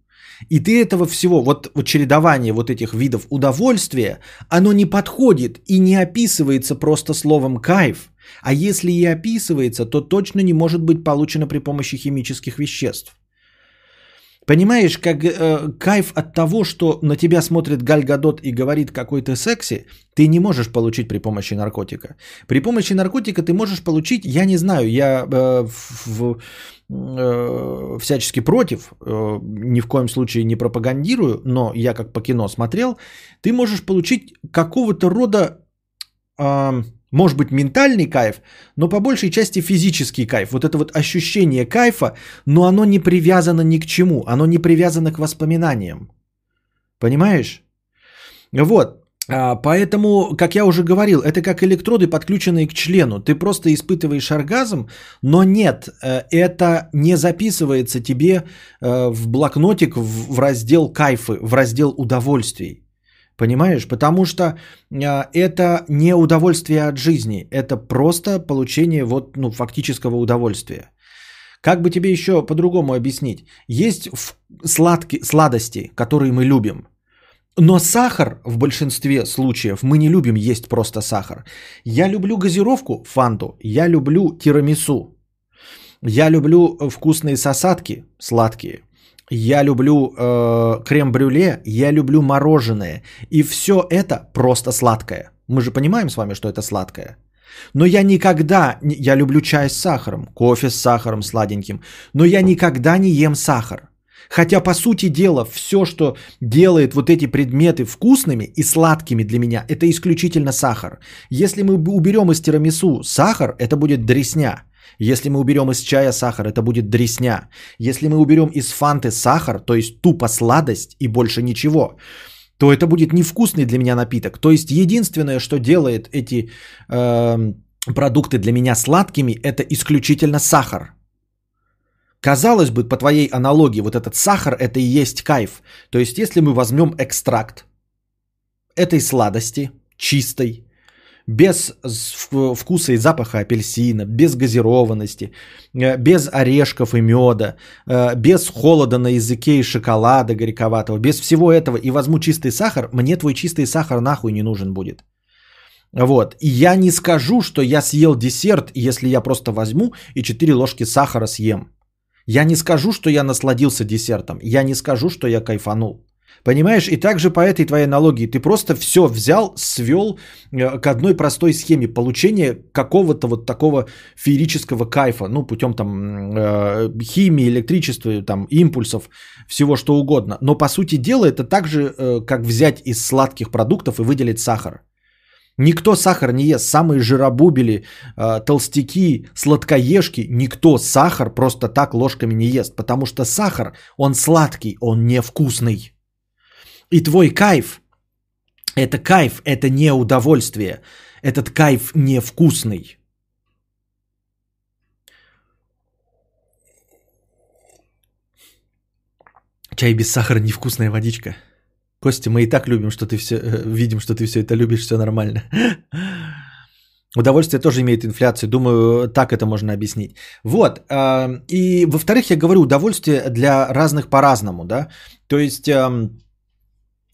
и ты этого всего, вот, вот чередование вот этих видов удовольствия, оно не подходит и не описывается просто словом кайф. А если и описывается, то точно не может быть получено при помощи химических веществ. Понимаешь, как э, кайф от того, что на тебя смотрит Галь Гадот и говорит какой то секси, ты не можешь получить при помощи наркотика. При помощи наркотика ты можешь получить, я не знаю, я э, в э, всячески против, э, ни в коем случае не пропагандирую, но я как по кино смотрел, ты можешь получить какого-то рода, э, может быть, ментальный кайф, но по большей части физический кайф. Вот это вот ощущение кайфа, но оно не привязано ни к чему, оно не привязано к воспоминаниям. Понимаешь? Вот, а, Поэтому, как я уже говорил, это как электроды, подключенные к члену. Ты просто испытываешь оргазм, но нет, э, это не записывается тебе э, в блокнотик в раздел кайфы, в раздел удовольствий. Понимаешь? Потому что э, это не удовольствие от жизни, это просто получение вот, ну, фактического удовольствия. Как бы тебе еще по-другому объяснить? Есть сладкие, сладости, которые мы любим – но сахар в большинстве случаев мы не любим есть просто сахар. Я люблю газировку, фанту, я люблю тирамису, я люблю вкусные сосадки, сладкие, я люблю э, крем-брюле, я люблю мороженое. И все это просто сладкое. Мы же понимаем с вами, что это сладкое. Но я никогда, я люблю чай с сахаром, кофе с сахаром сладеньким, но я никогда не ем сахар. Хотя, по сути дела, все, что делает вот эти предметы вкусными и сладкими для меня, это исключительно сахар. Если мы уберем из тирамису сахар, это будет дресня. Если мы уберем из чая сахар, это будет дресня. Если мы уберем из фанты сахар, то есть тупо сладость и больше ничего, то это будет невкусный для меня напиток. То есть единственное, что делает эти э, продукты для меня сладкими, это исключительно сахар. Казалось бы, по твоей аналогии, вот этот сахар – это и есть кайф. То есть, если мы возьмем экстракт этой сладости, чистой, без вкуса и запаха апельсина, без газированности, э, без орешков и меда, э, без холода на языке и шоколада горьковатого, без всего этого, и возьму чистый сахар, мне твой чистый сахар нахуй не нужен будет. Вот. И я не скажу, что я съел десерт, если я просто возьму и 4 ложки сахара съем. Я не скажу, что я насладился десертом. Я не скажу, что я кайфанул. Понимаешь, и также по этой твоей аналогии ты просто все взял, свел э, к одной простой схеме получения какого-то вот такого феерического кайфа, ну, путем там э, химии, электричества, там, импульсов, всего что угодно. Но по сути дела это так же, э, как взять из сладких продуктов и выделить сахар. Никто сахар не ест. Самые жиробубели, э, толстяки, сладкоежки, никто сахар просто так ложками не ест. Потому что сахар, он сладкий, он невкусный. И твой кайф, это кайф, это не удовольствие. Этот кайф невкусный. Чай без сахара невкусная водичка. Костя, мы и так любим, что ты все, э, видим, что ты все это любишь, все нормально. *laughs* Удовольствие тоже имеет инфляцию. Думаю, так это можно объяснить. Вот. Э, и во-вторых, я говорю, удовольствие для разных по-разному, да. То есть эм,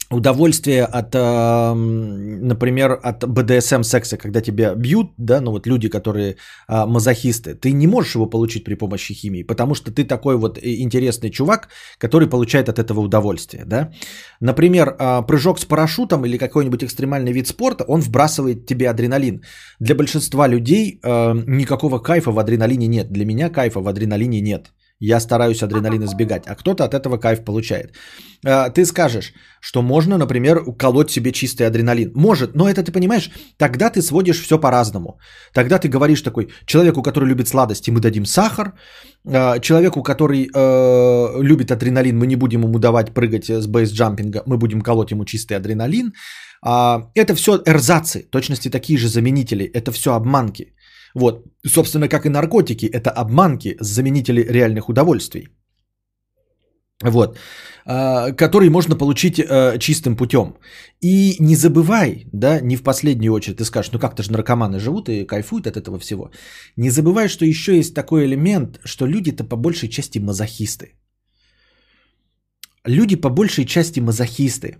удовольствие от, например, от БДСМ секса, когда тебя бьют, да, ну вот люди, которые а, мазохисты, ты не можешь его получить при помощи химии, потому что ты такой вот интересный чувак, который получает от этого удовольствие, да. Например, а, прыжок с парашютом или какой-нибудь экстремальный вид спорта, он вбрасывает тебе адреналин. Для большинства людей а, никакого кайфа в адреналине нет. Для меня кайфа в адреналине нет. Я стараюсь адреналин избегать, а кто-то от этого кайф получает. А, ты скажешь, что можно, например, колоть себе чистый адреналин. Может, но это ты понимаешь, тогда ты сводишь все по-разному. Тогда ты говоришь такой, человеку, который любит сладости, мы дадим сахар. А, человеку, который э, любит адреналин, мы не будем ему давать прыгать с бейсджампинга, мы будем колоть ему чистый адреналин. А, это все эрзацы, точности такие же заменители, это все обманки. Вот, собственно, как и наркотики, это обманки, заменители реальных удовольствий. Вот, а, которые можно получить э, чистым путем. И не забывай, да, не в последнюю очередь, ты скажешь, ну как-то же наркоманы живут и кайфуют от этого всего. Не забывай, что еще есть такой элемент, что люди-то по большей части мазохисты. Люди по большей части мазохисты.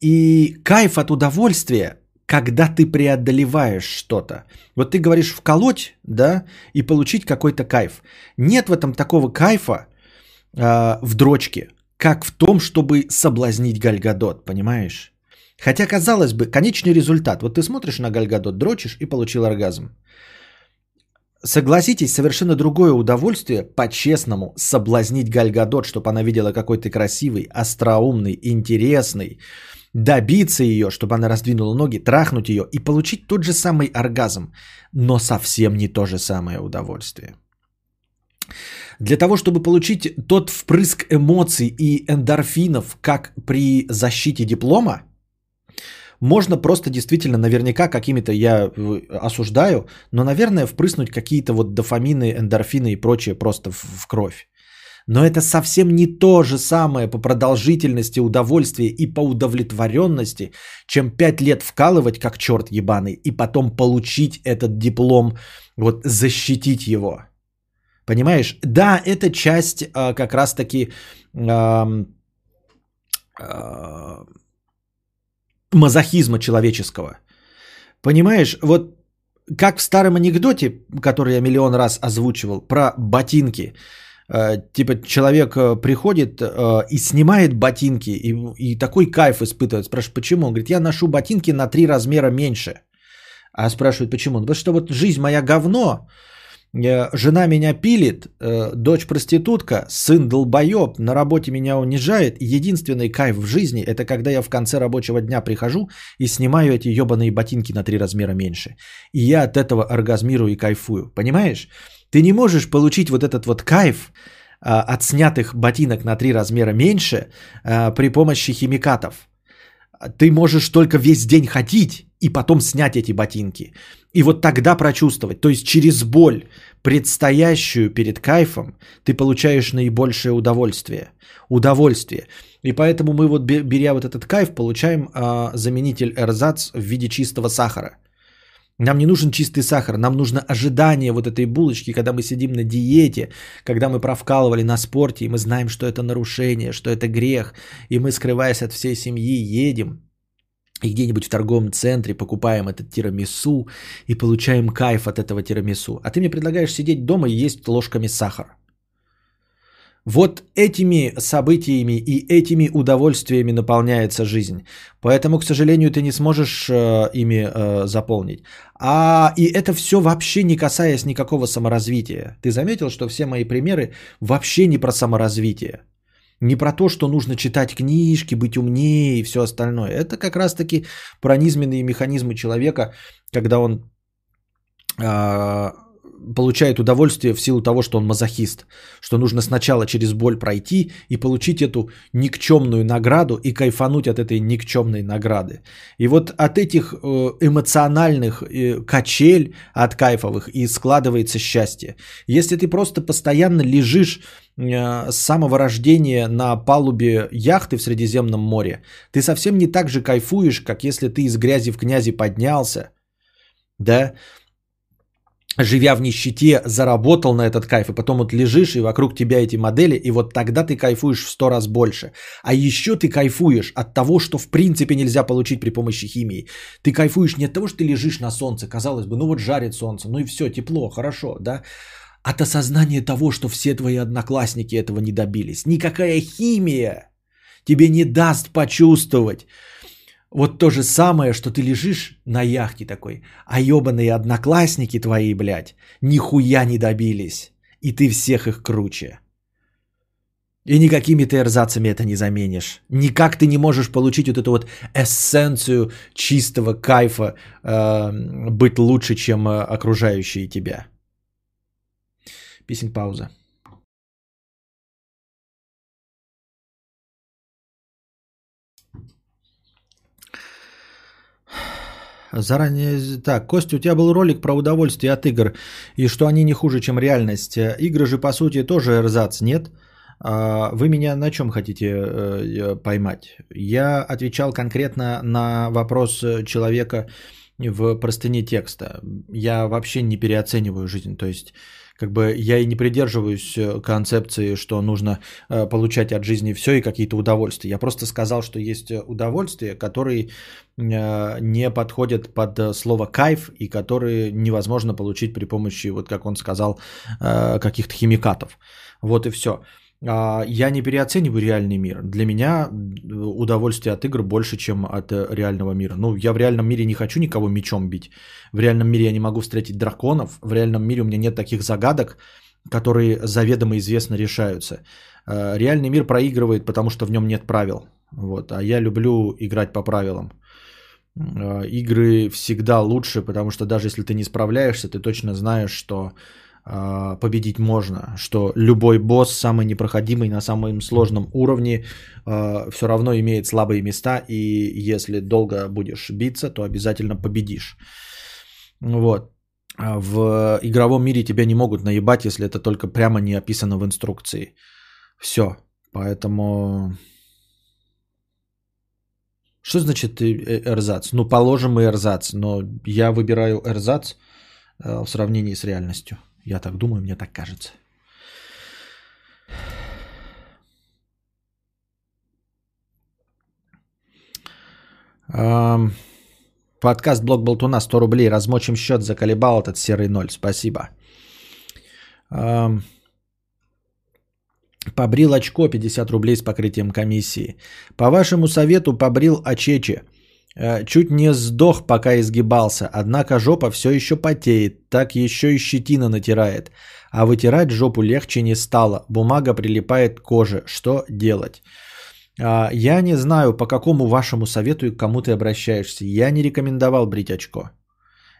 И кайф от удовольствия когда ты преодолеваешь что-то. Вот ты говоришь вколоть, да, и получить какой-то кайф. Нет в этом такого кайфа э, в дрочке, как в том, чтобы соблазнить Гальгадот, понимаешь? Хотя, казалось бы, конечный результат. Вот ты смотришь на Гальгадот, дрочишь и получил оргазм. Согласитесь, совершенно другое удовольствие по-честному соблазнить Гальгадот, чтобы она видела, какой ты красивый, остроумный, интересный, добиться ее, чтобы она раздвинула ноги, трахнуть ее и получить тот же самый оргазм, но совсем не то же самое удовольствие. Для того, чтобы получить тот впрыск эмоций и эндорфинов, как при защите диплома, можно просто действительно, наверняка какими-то я э, осуждаю, но, наверное, впрыснуть какие-то вот дофамины, эндорфины и прочее просто в, в кровь. Но это совсем не то же самое по продолжительности удовольствия и по удовлетворенности, чем 5 лет вкалывать как черт ебаный и потом получить этот диплом, вот защитить его. Понимаешь? Да, это часть а, как раз-таки а, а, мазохизма человеческого. Понимаешь, вот как в старом анекдоте, который я миллион раз озвучивал, про ботинки. Э, типа человек э, приходит э, и снимает ботинки, и, и такой кайф испытывает. Спрашивает, почему? Он говорит, я ношу ботинки на три размера меньше. А спрашивают, почему? Потому что вот жизнь моя говно, жена меня пилит, дочь проститутка, сын долбоеб, на работе меня унижает. Единственный кайф в жизни – это когда я в конце рабочего дня прихожу и снимаю эти ебаные ботинки на три размера меньше. И я от этого оргазмирую и кайфую. Понимаешь? Ты не можешь получить вот этот вот кайф а, от снятых ботинок на три размера меньше а, при помощи химикатов. Ты можешь только весь день ходить и потом снять эти ботинки. И вот тогда прочувствовать, то есть через боль, предстоящую перед кайфом, ты получаешь наибольшее удовольствие. Удовольствие. И поэтому мы вот, беря вот этот кайф, получаем а, заменитель эрзац в виде чистого сахара. Нам не нужен чистый сахар, нам нужно ожидание вот этой булочки, когда мы сидим на диете, когда мы провкалывали на спорте, и мы знаем, что это нарушение, что это грех, и мы, скрываясь от всей семьи, едем и где-нибудь в торговом центре покупаем этот тирамису и получаем кайф от этого тирамису. А ты мне предлагаешь сидеть дома и есть ложками сахар. Вот этими событиями и этими удовольствиями наполняется жизнь. Поэтому, к сожалению, ты не сможешь э, ими э, заполнить. А и это все вообще не касаясь никакого саморазвития. Ты заметил, что все мои примеры вообще не про саморазвитие. Не про то, что нужно читать книжки, быть умнее и все остальное. Это как раз-таки про низменные механизмы человека, когда он э, получает удовольствие в силу того, что он мазохист. Что нужно сначала через боль пройти и получить эту никчемную награду и кайфануть от этой никчемной награды. И вот от этих э, эмоциональных э, качель, от кайфовых, и складывается счастье. Если ты просто постоянно лежишь Э, с самого рождения на палубе яхты в Средиземном море, ты совсем не так же кайфуешь, как если ты из грязи в князи поднялся, да, живя в нищете, заработал на этот кайф, и потом вот лежишь, и вокруг тебя эти модели, и вот тогда ты кайфуешь в сто раз больше. А еще ты кайфуешь от того, что в принципе нельзя получить при помощи химии. Ты кайфуешь не от того, что ты лежишь на солнце, казалось бы, ну вот жарит солнце, ну и все, тепло, хорошо, да, от осознания того, что все твои одноклассники этого не добились. Никакая химия тебе не даст почувствовать вот то же самое, что ты лежишь на яхте такой, а ебаные одноклассники твои, блядь, нихуя не добились. И ты всех их круче. И никакими ты эрзацами это не заменишь. Никак ты не можешь получить вот эту вот эссенцию чистого кайфа, э, быть лучше, чем э, окружающие тебя. Писинг пауза. Заранее... Так, Костя, у тебя был ролик про удовольствие от игр, и что они не хуже, чем реальность. Игры же, по сути, тоже эрзац, нет? А, вы меня на чем хотите э, поймать? Я отвечал конкретно на вопрос человека в простыне текста. Я вообще не переоцениваю жизнь. То есть как бы я и не придерживаюсь э, концепции, что нужно э, получать от жизни все и какие-то удовольствия. Я просто сказал, что есть э, удовольствия, которые не подходят под слово кайф и которые невозможно получить при помощи, вот как он сказал, каких-то химикатов. Вот и все. А, я не переоцениваю реальный мир. Для меня удовольствие от игр больше, чем от э, реального мира. Ну, я в реальном мире не хочу никого мечом бить. В реальном мире я не могу встретить драконов. В реальном мире у меня нет таких загадок, которые заведомо известно решаются. А, реальный мир проигрывает, потому что в нем нет правил. Вот. А я люблю играть по правилам. Игры всегда лучше, потому что даже если ты не справляешься, ты точно знаешь, что победить можно, что любой босс, самый непроходимый на самом сложном уровне, а, все равно имеет слабые места, и если долго будешь биться, то обязательно победишь. Вот. В игровом мире тебя не могут наебать, если это только прямо не описано в инструкции. Все. Поэтому... Что значит э, эрзац? Ну, положим и эрзац, но я выбираю эрзац э, в сравнении с реальностью. Я так думаю, мне так кажется. Подкаст Блок Болтуна 100 рублей. Размочим счет, заколебал этот серый ноль. Спасибо. Побрил очко 50 рублей с покрытием комиссии. По вашему совету побрил очечи. Э, чуть не сдох, пока изгибался, однако жопа все еще потеет, так еще и щетина натирает. А вытирать жопу легче не стало, бумага прилипает к коже. Что делать? А, я не знаю, по какому вашему совету и к кому ты обращаешься. Я не рекомендовал брить очко.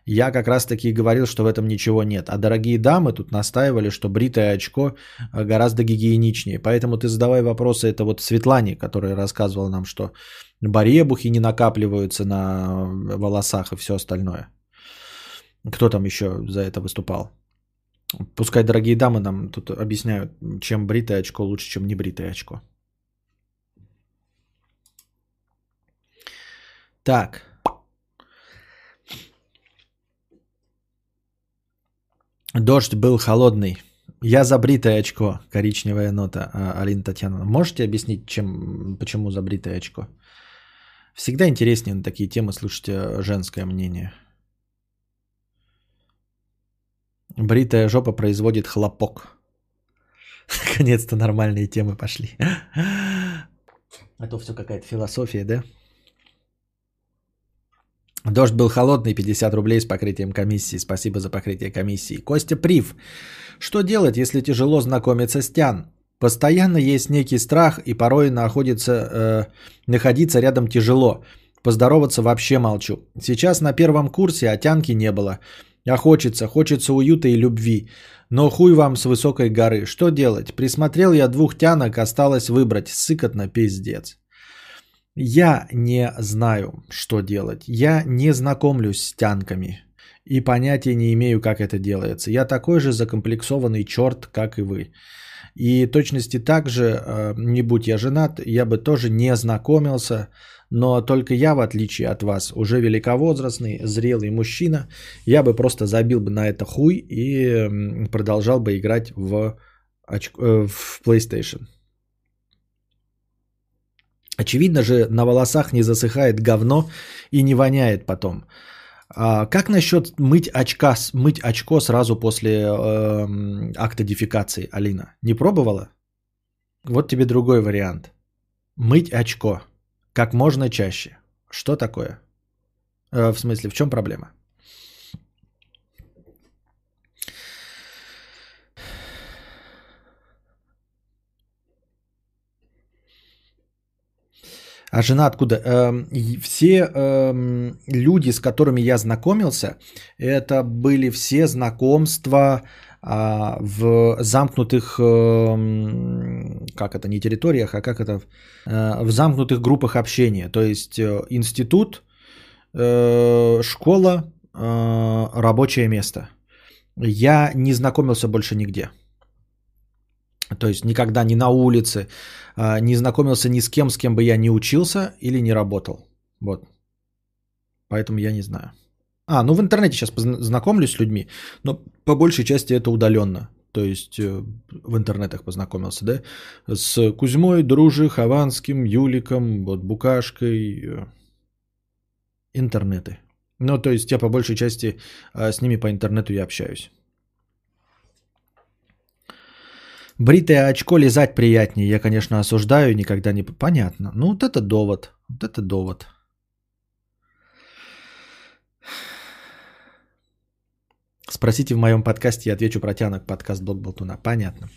Я как раз таки говорил, что в этом ничего нет. А дорогие дамы тут настаивали, что бритое очко э, гораздо гигиеничнее. Поэтому ты задавай вопросы это вот Светлане, которая рассказывала нам, что баребухи не накапливаются на волосах и все остальное. Кто там еще за это выступал? Пускай дорогие дамы нам тут объясняют, чем бритое очко лучше, чем не бритое очко. Так. Дождь был холодный. Я забритое очко, коричневая нота, а, Алина Татьяна. Можете объяснить, чем, почему забритое очко? Всегда интереснее на такие темы слушать э, женское мнение. Бритая жопа производит хлопок. *laughs* Наконец-то нормальные темы пошли. А то все какая-то философия, да? Дождь был холодный, 50 рублей с покрытием комиссии. Спасибо за покрытие комиссии. Костя Прив. Что делать, если тяжело знакомиться с Тян? Постоянно есть некий страх, и порой находится, э, находиться рядом тяжело. Поздороваться вообще молчу. Сейчас на первом курсе, а тянки не было. А хочется, хочется уюта и любви. Но хуй вам с высокой горы. Что делать? Присмотрел я двух тянок, осталось выбрать. Сыкотно пиздец. Я не знаю, что делать. Я не знакомлюсь с тянками. И понятия не имею, как это делается. Я такой же закомплексованный черт, как и вы. И точности также, э, не будь я женат, я бы тоже не знакомился, но только я, в отличие от вас, уже великовозрастный, зрелый мужчина, я бы просто забил бы на это хуй и продолжал бы играть в, э, в PlayStation. Очевидно же, на волосах не засыхает говно и не воняет потом. А как насчет мыть, очка, мыть очко сразу после э, акта дефикации, Алина? Не пробовала? Вот тебе другой вариант. Мыть очко как можно чаще. Что такое? Э, в смысле, в чем проблема? А жена откуда? Эм, все эм, люди, с которыми я знакомился, это были все знакомства а, в замкнутых, эм, как это, не территориях, а как это, э, в замкнутых группах общения. То есть э, институт, э, школа, рабочее место. Я не знакомился больше нигде. То есть никогда ни на улице, а, не знакомился ни с кем, с кем бы я не учился или не работал. Вот. Поэтому я не знаю. А, ну в интернете сейчас знакомлюсь с людьми, но по большей части это удаленно. То есть э, в интернетах познакомился, да? С Кузьмой, Дружи, Хованским, Юликом, вот Букашкой. Э, интернеты. Ну, то есть я по большей части а, с ними по интернету и общаюсь. Бритое очко лизать приятнее. Я, конечно, осуждаю, никогда не... Понятно. Ну, вот это довод. Вот это довод. Спросите в моем подкасте, я отвечу про тянок подкаст Блок Болтуна. Понятно.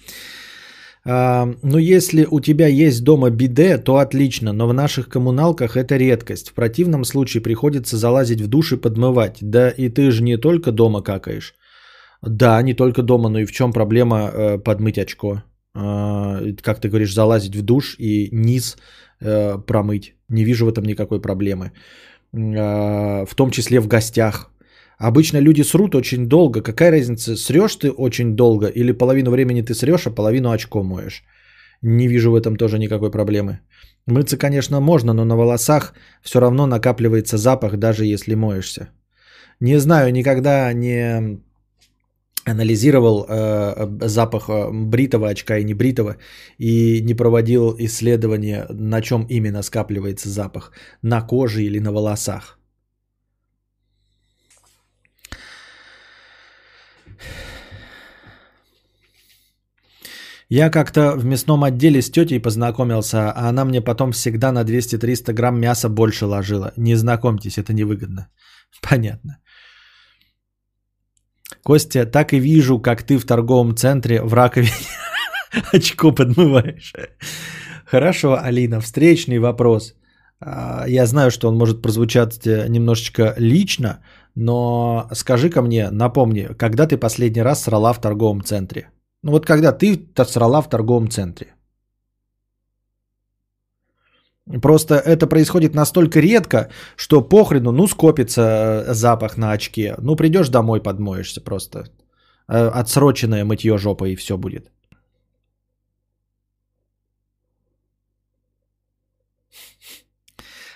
А, ну, если у тебя есть дома биде, то отлично, но в наших коммуналках это редкость. В противном случае приходится залазить в душ и подмывать. Да и ты же не только дома какаешь. Да, не только дома, но и в чем проблема э, подмыть очко? Э, как ты говоришь, залазить в душ и низ э, промыть. Не вижу в этом никакой проблемы. Э, в том числе в гостях. Обычно люди срут очень долго. Какая разница, срешь ты очень долго или половину времени ты срешь, а половину очко моешь? Не вижу в этом тоже никакой проблемы. Мыться, конечно, можно, но на волосах все равно накапливается запах, даже если моешься. Не знаю, никогда не анализировал э, запах э, бритого очка и небритого и не проводил исследования, на чем именно скапливается запах, на коже или на волосах. Я как-то в мясном отделе с тетей познакомился, а она мне потом всегда на 200-300 грамм мяса больше ложила. Не знакомьтесь, это невыгодно. *laughs* Понятно. Костя, так и вижу, как ты в торговом центре в раковине *laughs* очко подмываешь. Хорошо, Алина, встречный вопрос. А, я знаю, что он может прозвучать э, немножечко лично, но скажи ко мне, напомни, когда ты последний раз срала в торговом центре? Ну вот когда ты срала в торговом центре. Просто это происходит настолько редко, что похрену, ну скопится э, запах на очке. Ну придешь домой, подмоешься просто. Э, отсроченное мытье жопы и все будет.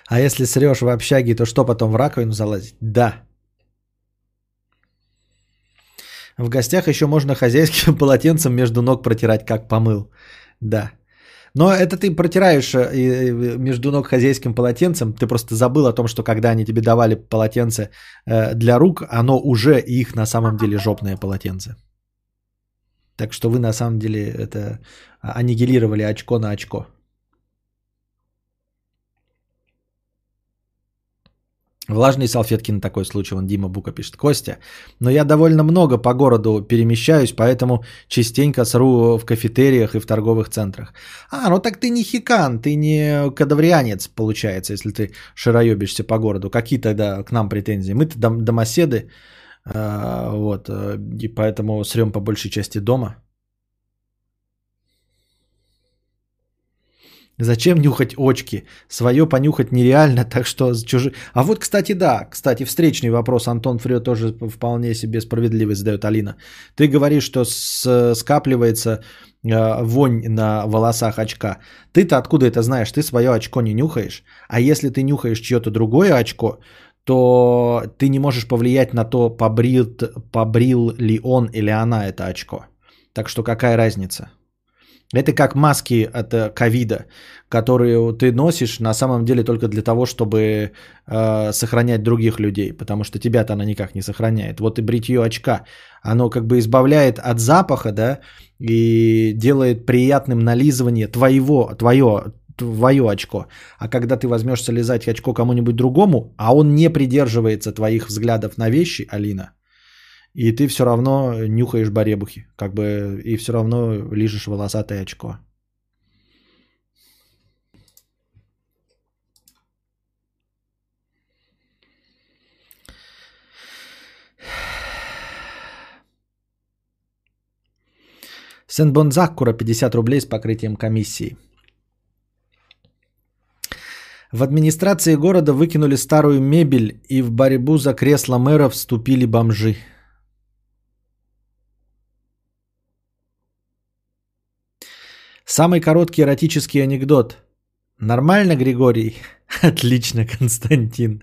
А если срешь в общаге, то что потом в раковину залазить? Да. В гостях еще можно хозяйским *laughs* полотенцем между ног протирать, как помыл. Да. Но это ты протираешь э, между ног хозяйским полотенцем. Ты просто забыл о том, что когда они тебе давали полотенце э, для рук, оно уже их на самом деле жопное полотенце. Так что вы на самом деле это аннигилировали очко на очко. Влажные салфетки на такой случай, вон Дима Бука пишет. Костя, но я довольно много по городу перемещаюсь, поэтому частенько сру в кафетериях и в торговых центрах. А, ну так ты не хикан, ты не кадаврианец, получается, если ты шароебишься по городу. Какие тогда к нам претензии? Мы-то дом- домоседы, э, вот, э, и поэтому срем по большей части дома. Зачем нюхать очки? Свое понюхать нереально, так что чужие... А вот, кстати, да, кстати, встречный вопрос Антон Фрё тоже вполне себе справедливый задает Алина. Ты говоришь, что с... скапливается э, вонь на волосах очка. Ты-то откуда это знаешь? Ты свое очко не нюхаешь. А если ты нюхаешь чье-то другое очко, то ты не можешь повлиять на то, побрил, побрил ли он или она это очко. Так что какая разница? Это как маски от э, ковида, которые ты носишь на самом деле только для того, чтобы э, сохранять других людей, потому что тебя-то она никак не сохраняет. Вот и бритье очка, оно как бы избавляет от запаха, да, и делает приятным нализывание твоего, твое, твое очко. А когда ты возьмешься лизать очко кому-нибудь другому, а он не придерживается твоих взглядов на вещи, Алина, и ты все равно нюхаешь баребухи, как бы, и все равно лижешь волосатое очко. Сенбонзакура 50 рублей с покрытием комиссии. В администрации города выкинули старую мебель и в борьбу за кресло мэра вступили бомжи. Самый короткий эротический анекдот. Нормально, Григорий? *laughs* Отлично, Константин.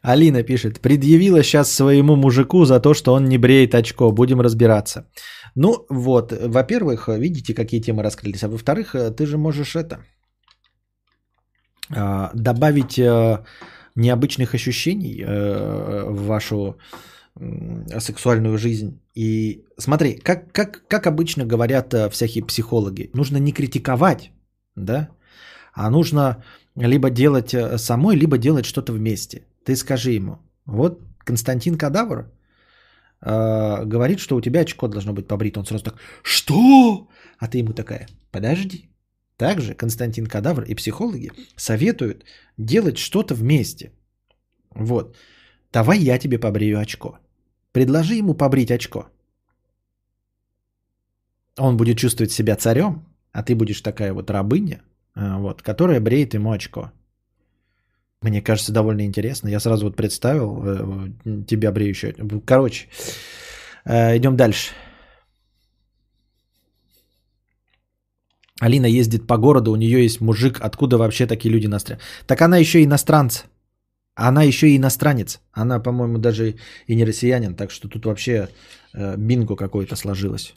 Алина пишет, предъявила сейчас своему мужику за то, что он не бреет очко. Будем разбираться. Ну вот, во-первых, видите, какие темы раскрылись. А во-вторых, ты же можешь это а, добавить э, необычных ощущений э, в вашу сексуальную жизнь. И смотри, как, как, как обычно говорят э, всякие психологи, нужно не критиковать, да, а нужно либо делать э, самой, либо делать что-то вместе. Ты скажи ему, вот Константин Кадавр э, говорит, что у тебя очко должно быть побрито. Он сразу так, что? А ты ему такая, подожди. Также Константин Кадавр и психологи советуют делать что-то вместе. Вот. Давай я тебе побрию очко. Предложи ему побрить очко. Он будет чувствовать себя царем, а ты будешь такая вот рабыня, а, вот, которая бреет ему очко. Мне кажется, довольно интересно. Я сразу вот представил э, тебя бреющую. Короче, э, идем дальше. Алина ездит по городу, у нее есть мужик. Откуда вообще такие люди иностранцы? Так она еще и. Она еще и иностранец. Она, по-моему, даже и не россиянин. Так что тут вообще э, бинго какое-то сложилось.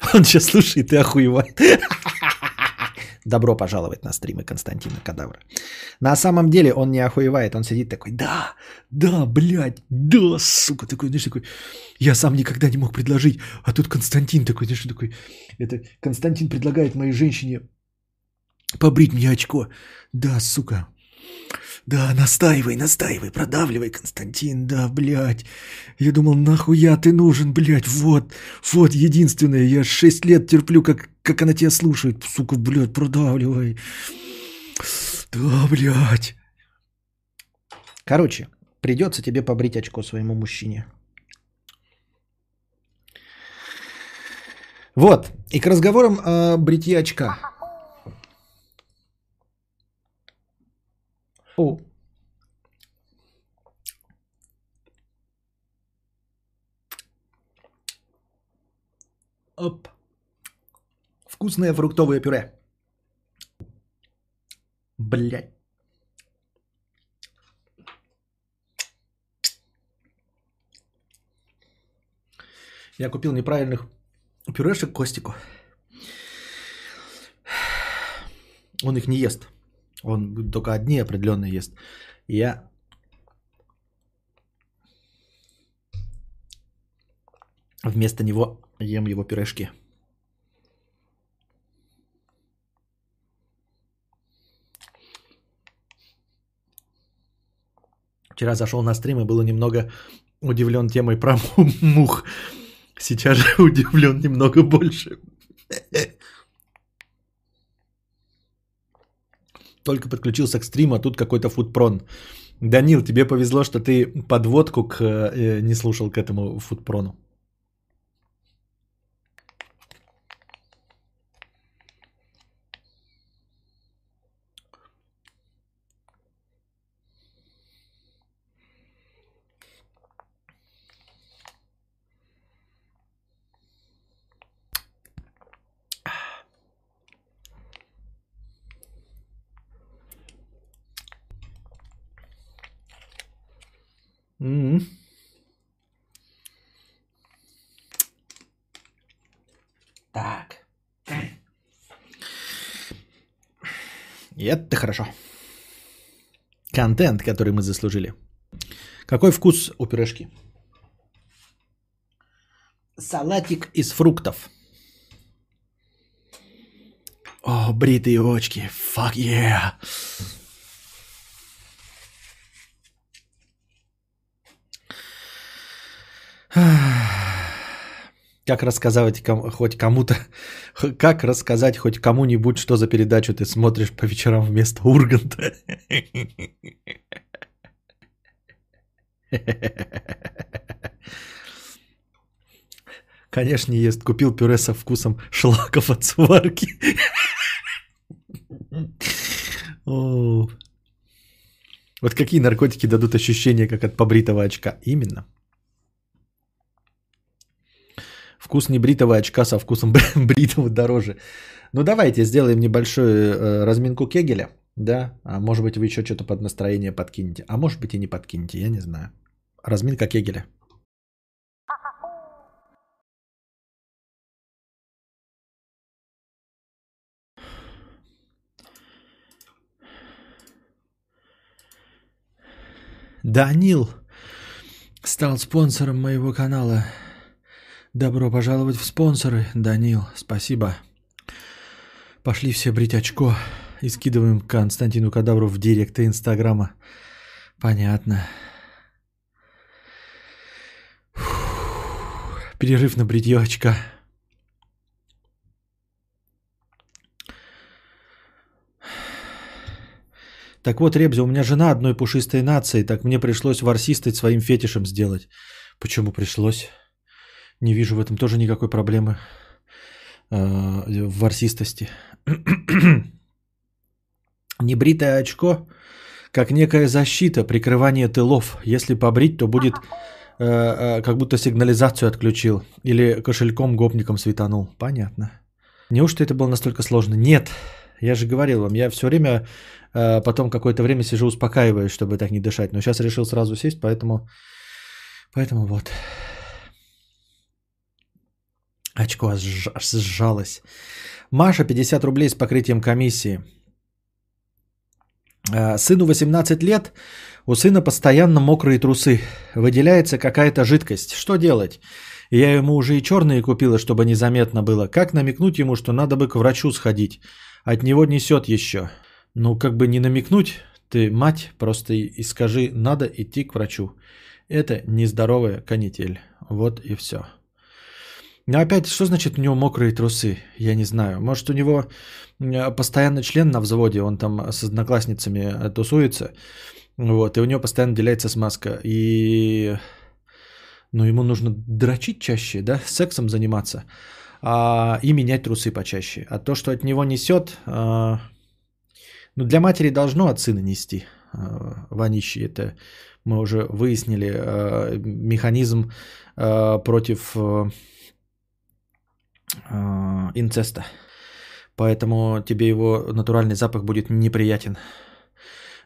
*laughs* Он сейчас слушает и охуевает. *laughs* Добро пожаловать на стримы Константина Кадавра. На самом деле он не охуевает, он сидит такой, да, да, блядь, да, сука, такой, знаешь, такой, я сам никогда не мог предложить, а тут Константин такой, знаешь, такой, это Константин предлагает моей женщине побрить мне очко. Да, сука, да, настаивай, настаивай, продавливай, Константин, да, блядь. Я думал, нахуя ты нужен, блядь, вот, вот единственное, я шесть лет терплю, как, как она тебя слушает, сука, блядь, продавливай. Да, блядь. Короче, придется тебе побрить очко своему мужчине. Вот, и к разговорам о бритье очка. О. Оп. Вкусное фруктовое пюре. Блять. Я купил неправильных пюрешек Костику. Он их не ест. Он только одни определенные ест. Я вместо него ем его пюрешки. Вчера зашел на стрим и был немного удивлен темой про *laughs* мух. Сейчас же удивлен немного больше. *laughs* только подключился к стриму, а тут какой-то фудпрон. Данил, тебе повезло, что ты подводку к, э, не слушал к этому фудпрону. м Так. И это хорошо. Контент, который мы заслужили. Какой вкус у пюрешки? Салатик из фруктов. О, бритые очки. Fuck yeah. Как рассказать хоть кому-то, *laughs* как рассказать хоть кому-нибудь, что за передачу ты смотришь по вечерам вместо Урганта? *laughs* Конечно, не ест. Купил пюре со вкусом шлаков от сварки. *laughs* Вот какие наркотики дадут ощущение, как от побритого очка? Именно. Вкус небритого очка со вкусом *laughs* бритого дороже. Ну давайте сделаем небольшую э, разминку Кегеля. Да, а может быть вы еще что-то под настроение подкинете. А может быть и не подкинете, я не знаю. Разминка Кегеля. Данил, стал спонсором моего канала. Добро пожаловать в спонсоры, Данил. Спасибо. Пошли все брить очко и скидываем Константину Кадавру в директы Инстаграма. Понятно. Перерыв на бритье очка. Так вот, Ребзя, у меня жена одной пушистой нации, так мне пришлось варсистать своим фетишем сделать. Почему пришлось? Не вижу в этом тоже никакой проблемы э, в варсистости. *clears throat* Небритое очко, как некая защита, прикрывание тылов. Если побрить, то будет э, э, как будто сигнализацию отключил. Или кошельком гопником светанул. Понятно. Неужто это было настолько сложно? Нет. Я же говорил вам, я все время э, потом какое-то время сижу успокаиваюсь, чтобы так не дышать. Но сейчас решил сразу сесть, поэтому, поэтому вот. Очко аж сжалось. Маша, 50 рублей с покрытием комиссии. Э, сыну 18 лет, у сына постоянно мокрые трусы. Выделяется какая-то жидкость. Что делать? Я ему уже и черные купила, чтобы незаметно было. Как намекнуть ему, что надо бы к врачу сходить? От него несет еще. Ну, как бы не намекнуть, ты мать, просто и скажи, надо идти к врачу. Это нездоровая канитель. Вот и все. Но опять, что значит у него мокрые трусы? Я не знаю. Может, у него постоянно член на взводе, он там с одноклассницами э, тусуется, вот, и у него постоянно деляется смазка. И ну, ему нужно дрочить чаще, да, сексом заниматься а, и менять трусы почаще. А то, что от него несет, а, ну, для матери должно от сына нести. А, Ванище, это мы уже выяснили, а, механизм а, против а, а инцеста. Поэтому тебе его натуральный запах будет неприятен.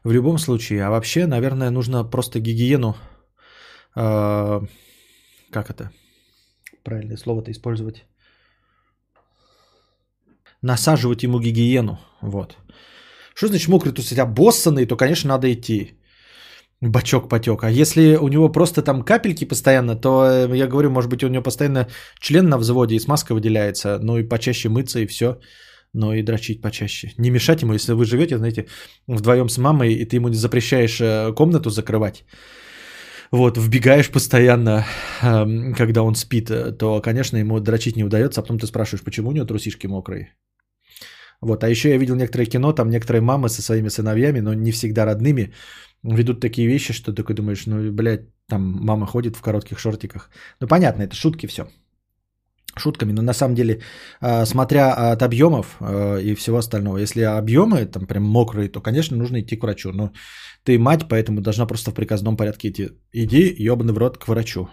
В любом случае, а вообще, наверное, нужно просто гигиену, э, как это, правильное слово-то использовать, насаживать ему гигиену. Вот. Что значит мокрый туз? Если обоссанный, то, конечно, надо идти. Бачок потек. А если у него просто там капельки постоянно, то э, я говорю, может быть, у него постоянно член на взводе и смазка выделяется, ну и почаще мыться и все, но и дрочить почаще. Не мешать ему, если вы живете, знаете, вдвоем с мамой, и ты ему не запрещаешь э, комнату закрывать, вот, вбегаешь постоянно, эм, когда он спит, э, то, конечно, ему дрочить не удается, а потом ты спрашиваешь, почему у него трусишки мокрые. Вот, а еще я видел некоторые кино, там некоторые мамы со своими сыновьями, но не всегда родными, ведут такие вещи, что такой думаешь, ну, блядь, там мама ходит в коротких шортиках. Ну, понятно, это шутки все. Шутками, но на самом деле, а, смотря от объемов а, и всего остального, если объемы там прям мокрые, то, конечно, нужно идти к врачу. Но ты мать, поэтому должна просто в приказном порядке идти. Иди, ебаный в рот, к врачу.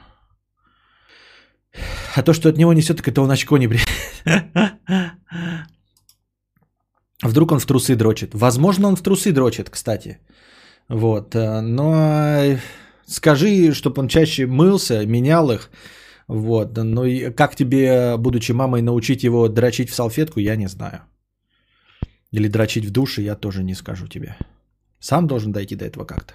А то, что от него несет, так это он очко не при... *laughs* Вдруг он в трусы дрочит. Возможно, он в трусы дрочит, кстати. Вот. Э, но скажи, чтобы он чаще мылся, менял их. Вот. Ну и как тебе, будучи мамой, научить его дрочить в салфетку, я не знаю. Или дрочить в душе, я тоже не скажу тебе. Сам должен дойти до этого как-то.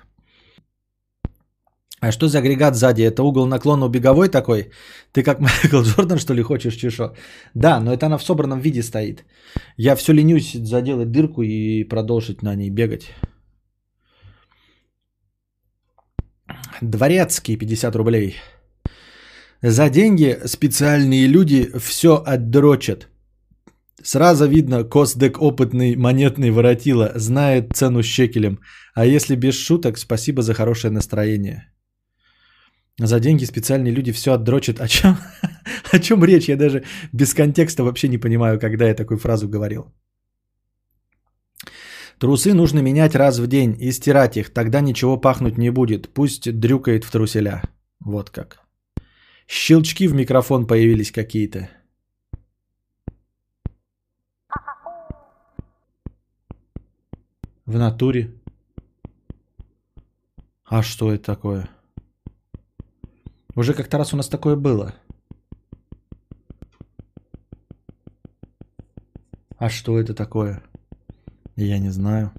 А что за агрегат сзади? Это угол наклона беговой такой? Ты как Майкл Джордан, что ли, хочешь чешо? Да, но это она в собранном виде стоит. Я все ленюсь заделать дырку и продолжить на ней бегать. Дворецкий, 50 рублей. За деньги специальные люди все отдрочат. Сразу видно, Косдек опытный монетный воротила, знает цену щекелем. А если без шуток, спасибо за хорошее настроение. За деньги специальные люди все отдрочат. О чем, *laughs* о чем речь? Я даже без контекста вообще не понимаю, когда я такую фразу говорил. Трусы нужно менять раз в день и стирать их, тогда ничего пахнуть не будет. Пусть дрюкает в труселя. Вот как. Щелчки в микрофон появились какие-то. В натуре. А что это такое? Уже как-то раз у нас такое было. А что это такое? Я не знаю.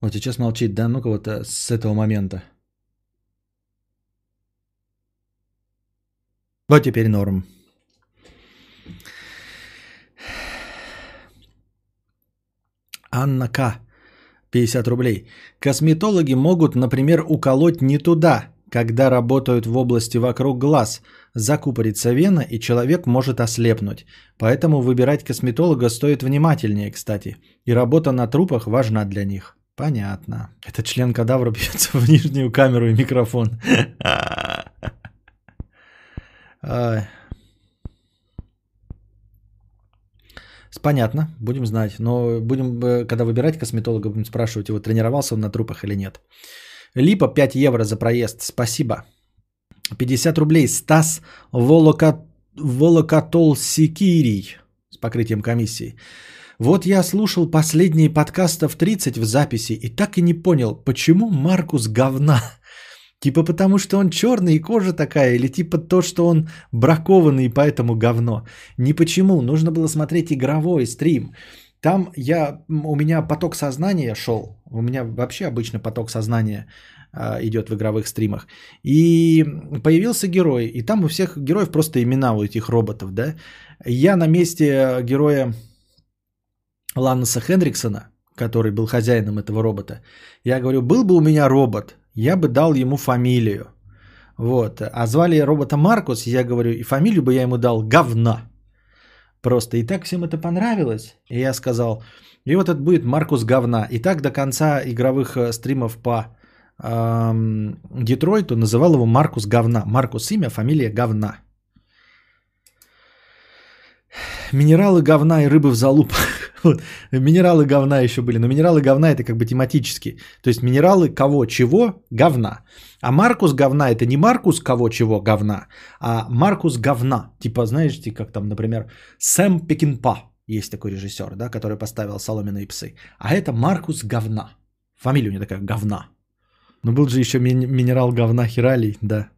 Вот сейчас молчит, да? Ну-ка вот э, с этого момента. Вот теперь норм. Анна К. 50 рублей. Косметологи могут, например, уколоть не туда – когда работают в области вокруг глаз. Закупорится вена, и человек может ослепнуть. Поэтому выбирать косметолога стоит внимательнее, кстати. И работа на трупах важна для них. Понятно. Это член кадавра *laughs* бьется в нижнюю камеру и микрофон. *laughs* Понятно, будем знать. Но будем, э, когда выбирать косметолога, будем спрашивать его, тренировался он на трупах или нет. Липа 5 евро за проезд. Спасибо. 50 рублей. Стас Волока... Волокатол Сикирий с покрытием комиссии. Вот я слушал последние подкастов 30 в записи и так и не понял, почему Маркус говна. Типа потому, что он черный и кожа такая, или типа то, что он бракованный и поэтому говно. Ни почему. Нужно было смотреть игровой стрим. Там я, у меня поток сознания шел. У меня вообще обычно поток сознания э, идет в игровых стримах. И появился герой. И там у всех героев просто имена у этих роботов, да. Я на месте героя Ланнеса Хендриксона, который был хозяином этого робота, я говорю, был бы у меня робот, я бы дал ему фамилию. Вот. А звали робота Маркус, я говорю, и фамилию бы я ему дал говна. Просто и так всем это понравилось. И я сказал, и вот это будет Маркус говна. И так до конца игровых э, стримов по эм, Детройту называл его Маркус говна. Маркус имя, фамилия говна. Минералы говна и рыбы в залуп. *laughs* Вот. Минералы говна еще были. Но минералы говна это как бы тематически. То есть минералы кого, чего, говна. А Маркус говна это не Маркус кого, чего, говна, а Маркус говна. Типа, знаете, как там, например, Сэм Пекинпа. Есть такой режиссер, да, который поставил «Соломенные псы». А это Маркус говна. Фамилия у него такая говна. Но был же еще ми- минерал говна Хиралий, да.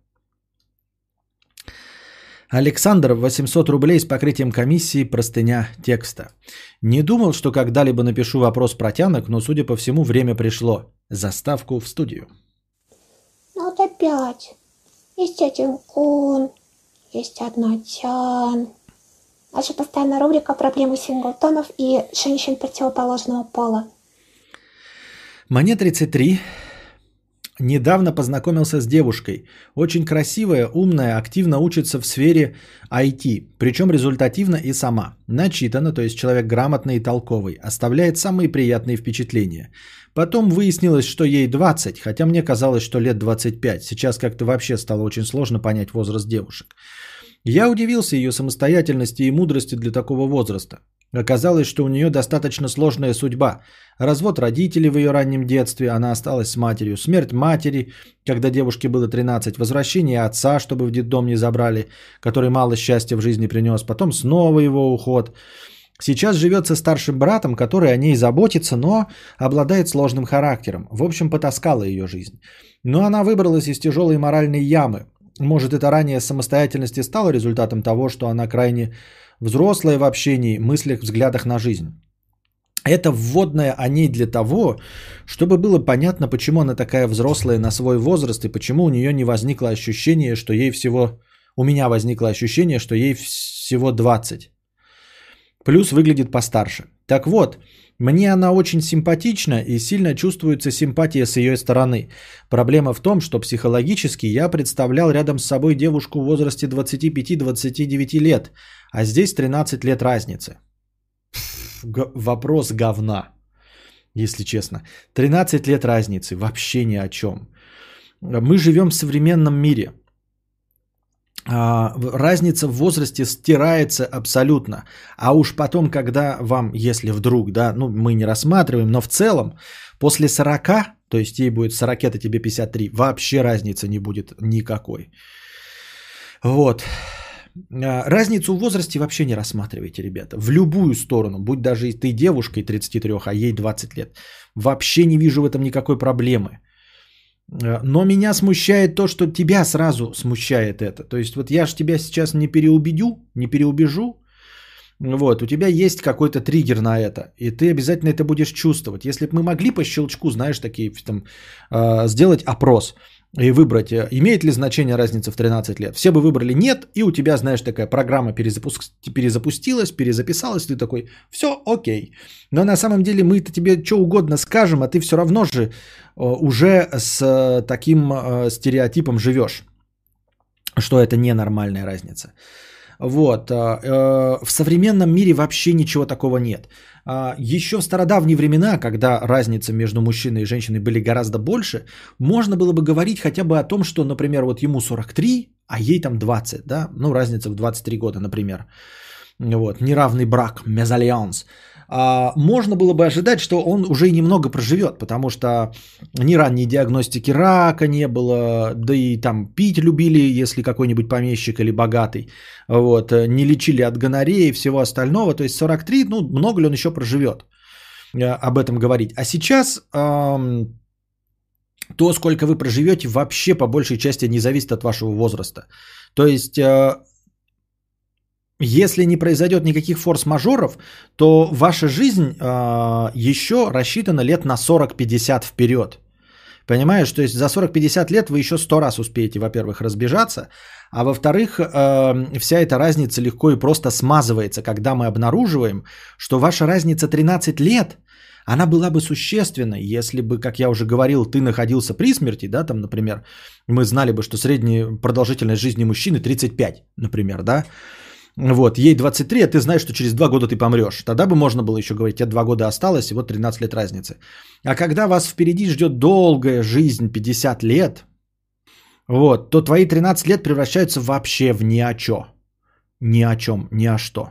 Александр, 800 рублей с покрытием комиссии, простыня текста. Не думал, что когда-либо напишу вопрос протянок, но, судя по всему, время пришло. Заставку в студию.
Ну вот опять. Есть один кун, есть одна тян. Наша постоянная рубрика «Проблемы синглтонов и женщин противоположного пола».
Мне 33. Недавно познакомился с девушкой. Очень красивая, умная, активно учится в сфере IT. Причем результативно и сама. Начитана, то есть человек грамотный и толковый. Оставляет самые приятные впечатления. Потом выяснилось, что ей 20, хотя мне казалось, что лет 25. Сейчас как-то вообще стало очень сложно понять возраст девушек. Я удивился ее самостоятельности и мудрости для такого возраста. Оказалось, что у нее достаточно сложная судьба. Развод родителей в ее раннем детстве, она осталась с матерью. Смерть матери, когда девушке было 13. Возвращение отца, чтобы в детдом не забрали, который мало счастья в жизни принес. Потом снова его уход. Сейчас живет со старшим братом, который о ней заботится, но обладает сложным характером. В общем, потаскала ее жизнь. Но она выбралась из тяжелой моральной ямы. Может, это ранее самостоятельность и стало результатом того, что она крайне взрослая в общении, мыслях, взглядах на жизнь. Это вводное о ней для того, чтобы было понятно, почему она такая взрослая на свой возраст и почему у нее не возникло ощущение, что ей всего... У меня возникло ощущение, что ей всего 20. Плюс выглядит постарше. Так вот, мне она очень симпатична и сильно чувствуется симпатия с ее стороны. Проблема в том, что психологически я представлял рядом с собой девушку в возрасте 25-29 лет, а здесь 13 лет разницы. Г- вопрос говна, если честно. 13 лет разницы, вообще ни о чем. Мы живем в современном мире – разница в возрасте стирается абсолютно. А уж потом, когда вам, если вдруг, да, ну мы не рассматриваем, но в целом после 40, то есть ей будет 40, это тебе 53, вообще разницы не будет никакой. Вот. А, разницу в возрасте вообще не рассматривайте, ребята. В любую сторону, будь даже и ты девушкой 33, а ей 20 лет. Вообще не вижу в этом никакой проблемы. Э, но меня смущает то, что тебя сразу смущает это. То есть вот я же тебя сейчас не переубедю, не переубежу, Вот, у тебя есть какой-то триггер на это, и ты обязательно это будешь чувствовать. Если бы мы могли по щелчку, знаешь, такие там, э, сделать опрос и выбрать, э, имеет ли значение разница в 13 лет, все бы выбрали нет, и у тебя, знаешь, такая программа перезапуск... перезапустилась, перезаписалась, ты такой, все окей. Но на самом деле мы-то тебе что угодно скажем, а ты все равно же э, уже с э, таким стереотипом живешь, что это ненормальная разница. Вот. э, э, В современном мире вообще ничего такого нет. А, Еще в стародавние времена, когда разница между мужчиной и женщиной были гораздо больше, можно было бы говорить хотя бы о том, что, например, вот ему 43, а ей там 20, да, ну разница в 23 года, например. Вот, неравный брак, мезальянс. А, можно было бы ожидать, что он уже и немного проживет, потому что ни ранней диагностики рака не было, да и там пить любили, если какой-нибудь помещик или богатый, вот, э, не лечили от гонореи и всего остального, то есть 43, ну, много ли он еще проживет, э, об этом говорить. А сейчас то, сколько вы проживете, вообще по большей части не зависит от вашего возраста. То есть э, если не произойдет никаких форс-мажоров, то ваша жизнь э, еще рассчитана лет на 40-50 вперед. Понимаешь, то есть за 40-50 лет вы еще 100 раз успеете, во-первых, разбежаться, а во-вторых, э, вся эта разница легко и просто смазывается, когда мы обнаруживаем, что ваша разница 13 лет, она была бы существенной, если бы, как я уже говорил, ты находился при смерти, да, там, например, мы знали бы, что средняя продолжительность жизни мужчины 35, например, да, вот, ей 23, а ты знаешь, что через 2 года ты помрешь. Тогда бы можно было еще говорить, тебе 2 года осталось, и вот 13 лет разницы. А когда вас впереди ждет долгая жизнь, 50 лет, вот, то твои 13 лет превращаются вообще в ни о чем. Ни о чем, ни о что.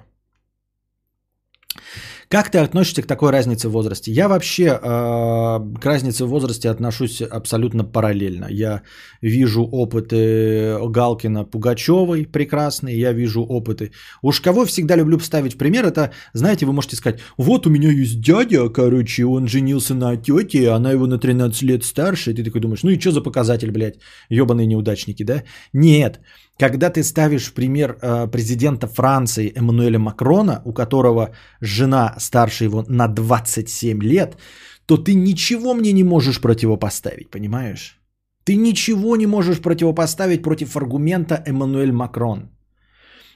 Как ты относишься к такой разнице в возрасте? Я вообще э, к разнице в возрасте отношусь абсолютно параллельно. Я вижу опыты Галкина Пугачевой прекрасные, я вижу опыты. Уж кого всегда люблю ставить в пример, это, знаете, вы можете сказать, вот у меня есть дядя, короче, он женился на тете, она его на 13 лет старше, и ты такой думаешь, ну и что за показатель, блядь, ебаные неудачники, да? Нет, когда ты ставишь в пример э, президента Франции Эммануэля Макрона, у которого жена старше его на 27 лет, то ты ничего мне не можешь противопоставить, понимаешь? Ты ничего не можешь противопоставить против аргумента Эммануэль Макрон.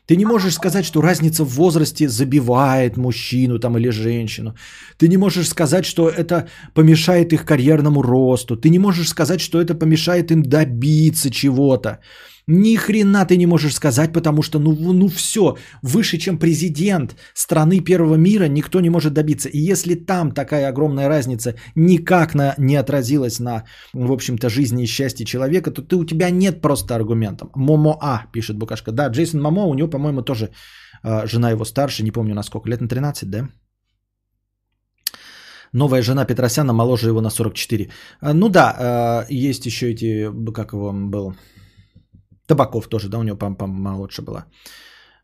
Ты не можешь сказать, что разница в возрасте забивает мужчину там или женщину. Ты не можешь сказать, что это помешает их карьерному росту. Ты не можешь сказать, что это помешает им добиться чего-то. Ни хрена ты не можешь сказать, потому что ну, ну все, выше, чем президент страны первого мира никто не может добиться. И если там такая огромная разница никак на, не отразилась на, в общем-то, жизни и счастье человека, то ты, у тебя нет просто аргументов. Момоа, пишет Букашка. Да, Джейсон Момоа, у него, по-моему, тоже э, жена его старше, не помню на сколько, лет на 13, да? Новая жена Петросяна моложе его на 44. А, ну да, э, есть еще эти, как его был, Табаков тоже, да, у него помолодше была.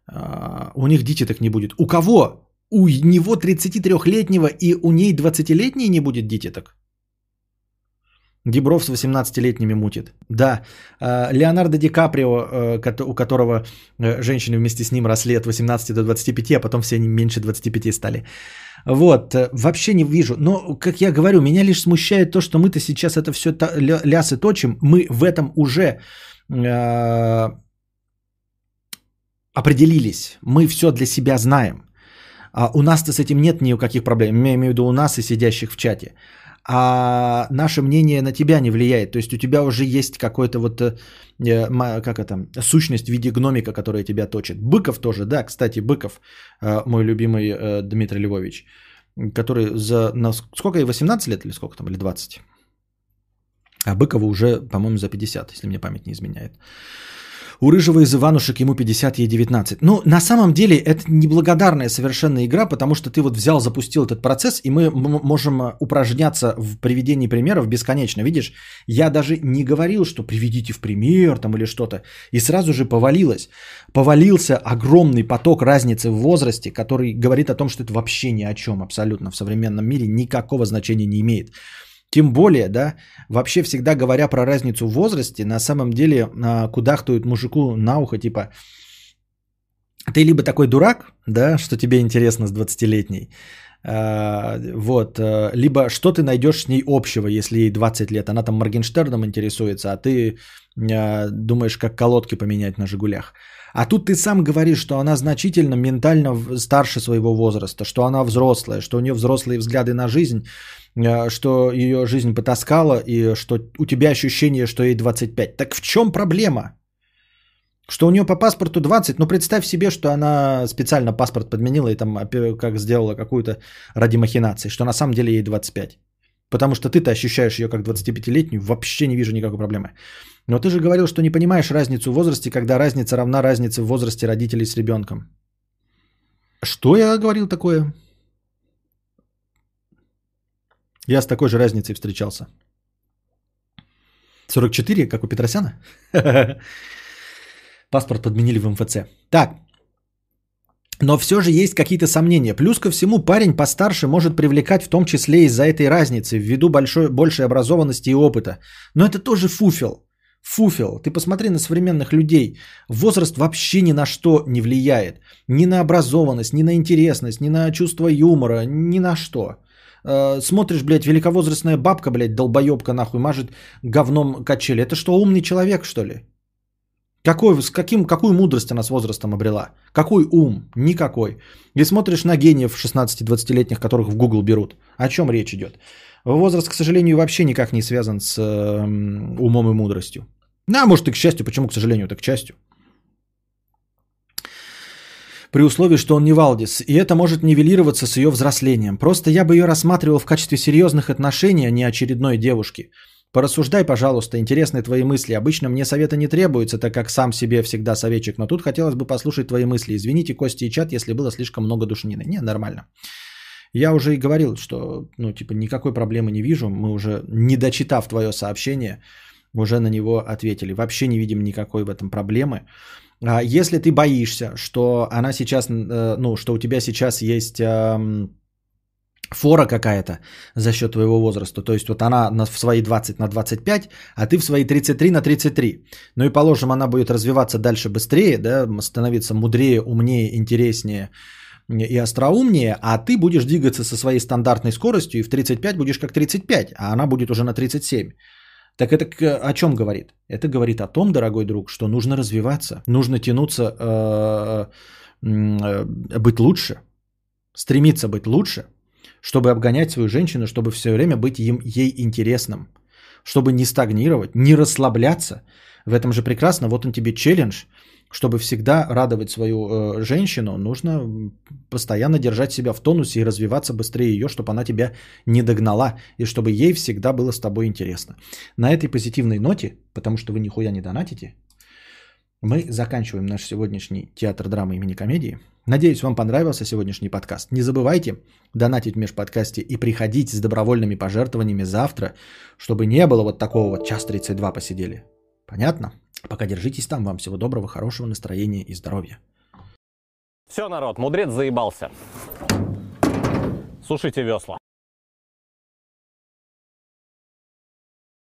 А, у них дети так не будет. У кого? У него 33-летнего и у ней 20-летней не будет дети так? Дебров с 18-летними мутит. Да, а, Леонардо Ди Каприо, э, у которого э, женщины вместе с ним росли от 18 до 25, а потом все они меньше 25 стали. Вот, э, вообще не вижу. Но, как я говорю, меня лишь смущает то, что мы-то сейчас это все лясы точим. Мы в этом уже Э, определились, мы все для себя знаем. А у нас-то с этим нет никаких проблем, я имею в виду у нас и сидящих в чате. А наше мнение на тебя не влияет. То есть у тебя уже есть какой-то вот, э, как это, сущность в виде гномика, которая тебя точит. Быков тоже, да, кстати, Быков, э, мой любимый Дмитрий Львович, который за, на сколько, 18 лет или сколько там, или 20? А Быкову уже, по-моему, за 50, если мне память не изменяет. У Рыжего из Иванушек ему 50, ей 19. Ну, на самом деле, это неблагодарная совершенно игра, потому что ты вот взял, запустил этот процесс, и мы можем упражняться в приведении примеров бесконечно. Видишь, я даже не говорил, что приведите в пример там или что-то, и сразу же повалилось. Повалился огромный поток разницы в возрасте, который говорит о том, что это вообще ни о чем абсолютно в современном мире никакого значения не имеет. Тем более, да, вообще всегда говоря про разницу в возрасте, на самом деле а, кудахтуют мужику на ухо, типа, ты либо такой дурак, да, что тебе интересно с 20-летней, а, вот, э, либо что ты найдешь с ней общего, если ей 20 лет, она там Моргенштерном интересуется, а ты а, думаешь, как колодки поменять на «Жигулях». А тут ты сам говоришь, что она значительно ментально старше своего возраста, что она взрослая, что у нее взрослые взгляды на жизнь, а, что ее жизнь потаскала и что у тебя ощущение, что ей 25. Так в чем проблема? Что у нее по паспорту 20, ну представь себе, что она специально паспорт подменила и там как сделала какую-то ради махинации, что на самом деле ей 25. Потому что ты-то ощущаешь ее как 25-летнюю, вообще не вижу никакой проблемы. Но ты же говорил, что не понимаешь разницу в возрасте, когда разница равна разнице в возрасте родителей с ребенком. Что я говорил такое? Я с такой же разницей встречался. 44, как у Петросяна? *laughs* Паспорт подменили в МФЦ. Так, но все же есть какие-то сомнения. Плюс ко всему, парень постарше может привлекать в том числе из-за этой разницы, ввиду большой, большей образованности и опыта. Но это тоже фуфел. Фуфел. Ты посмотри на современных людей. Возраст вообще ни на что не влияет. Ни на образованность, ни на интересность, ни на чувство юмора, ни на что. Э, смотришь, блядь, великовозрастная бабка, блядь, долбоебка нахуй, мажет говном качели. Это что, умный человек, что ли? Какой, с каким, какую мудрость она с возрастом обрела? Какой ум? Никакой. И смотришь на гениев 16-20-летних, которых в Google берут. О чем речь идет? Возраст, к сожалению, вообще никак не связан с э, умом и мудростью. Ну, а может и к счастью. Почему к сожалению? Так к счастью. При условии, что он не Валдис. И это может нивелироваться с ее взрослением. Просто я бы ее рассматривал в качестве серьезных отношений, а не очередной девушки. Порассуждай, пожалуйста, интересны твои мысли. Обычно мне совета не требуется, так как сам себе всегда советчик, но тут хотелось бы послушать твои мысли. Извините, Кости и чат, если было слишком много душнины. Не, нормально. Я уже и говорил, что, ну, типа, никакой проблемы не вижу. Мы уже, не дочитав твое сообщение, уже на него ответили. Вообще не видим никакой в этом проблемы. А если ты боишься, что она сейчас, э, ну, что у тебя сейчас есть фора какая-то за счет твоего возраста. То есть вот она на, в свои 20 на 25, а ты в свои 33 на 33. Ну и положим, она будет развиваться дальше быстрее, да, становиться мудрее, умнее, интереснее и остроумнее, а ты будешь двигаться со своей стандартной скоростью и в 35 будешь как 35, а она будет уже на 37. Так это о чем говорит? Это говорит о том, дорогой друг, что нужно развиваться, нужно тянуться, э, э, быть лучше, стремиться быть лучше, чтобы обгонять свою женщину, чтобы все время быть им, ей интересным, чтобы не стагнировать, не расслабляться. В этом же прекрасно. Вот он тебе челлендж, чтобы всегда радовать свою э, женщину, нужно постоянно держать себя в тонусе и развиваться быстрее ее, чтобы она тебя не догнала и чтобы ей всегда было с тобой интересно. На этой позитивной ноте, потому что вы нихуя не донатите, мы заканчиваем наш сегодняшний театр драмы имени комедии. Надеюсь, вам понравился сегодняшний подкаст. Не забывайте донатить в межподкасте и приходить с добровольными пожертвованиями завтра, чтобы не было вот такого вот час 32 посидели. Понятно? Пока держитесь там. Вам всего доброго, хорошего настроения и здоровья.
Все, народ, мудрец заебался. Сушите весла.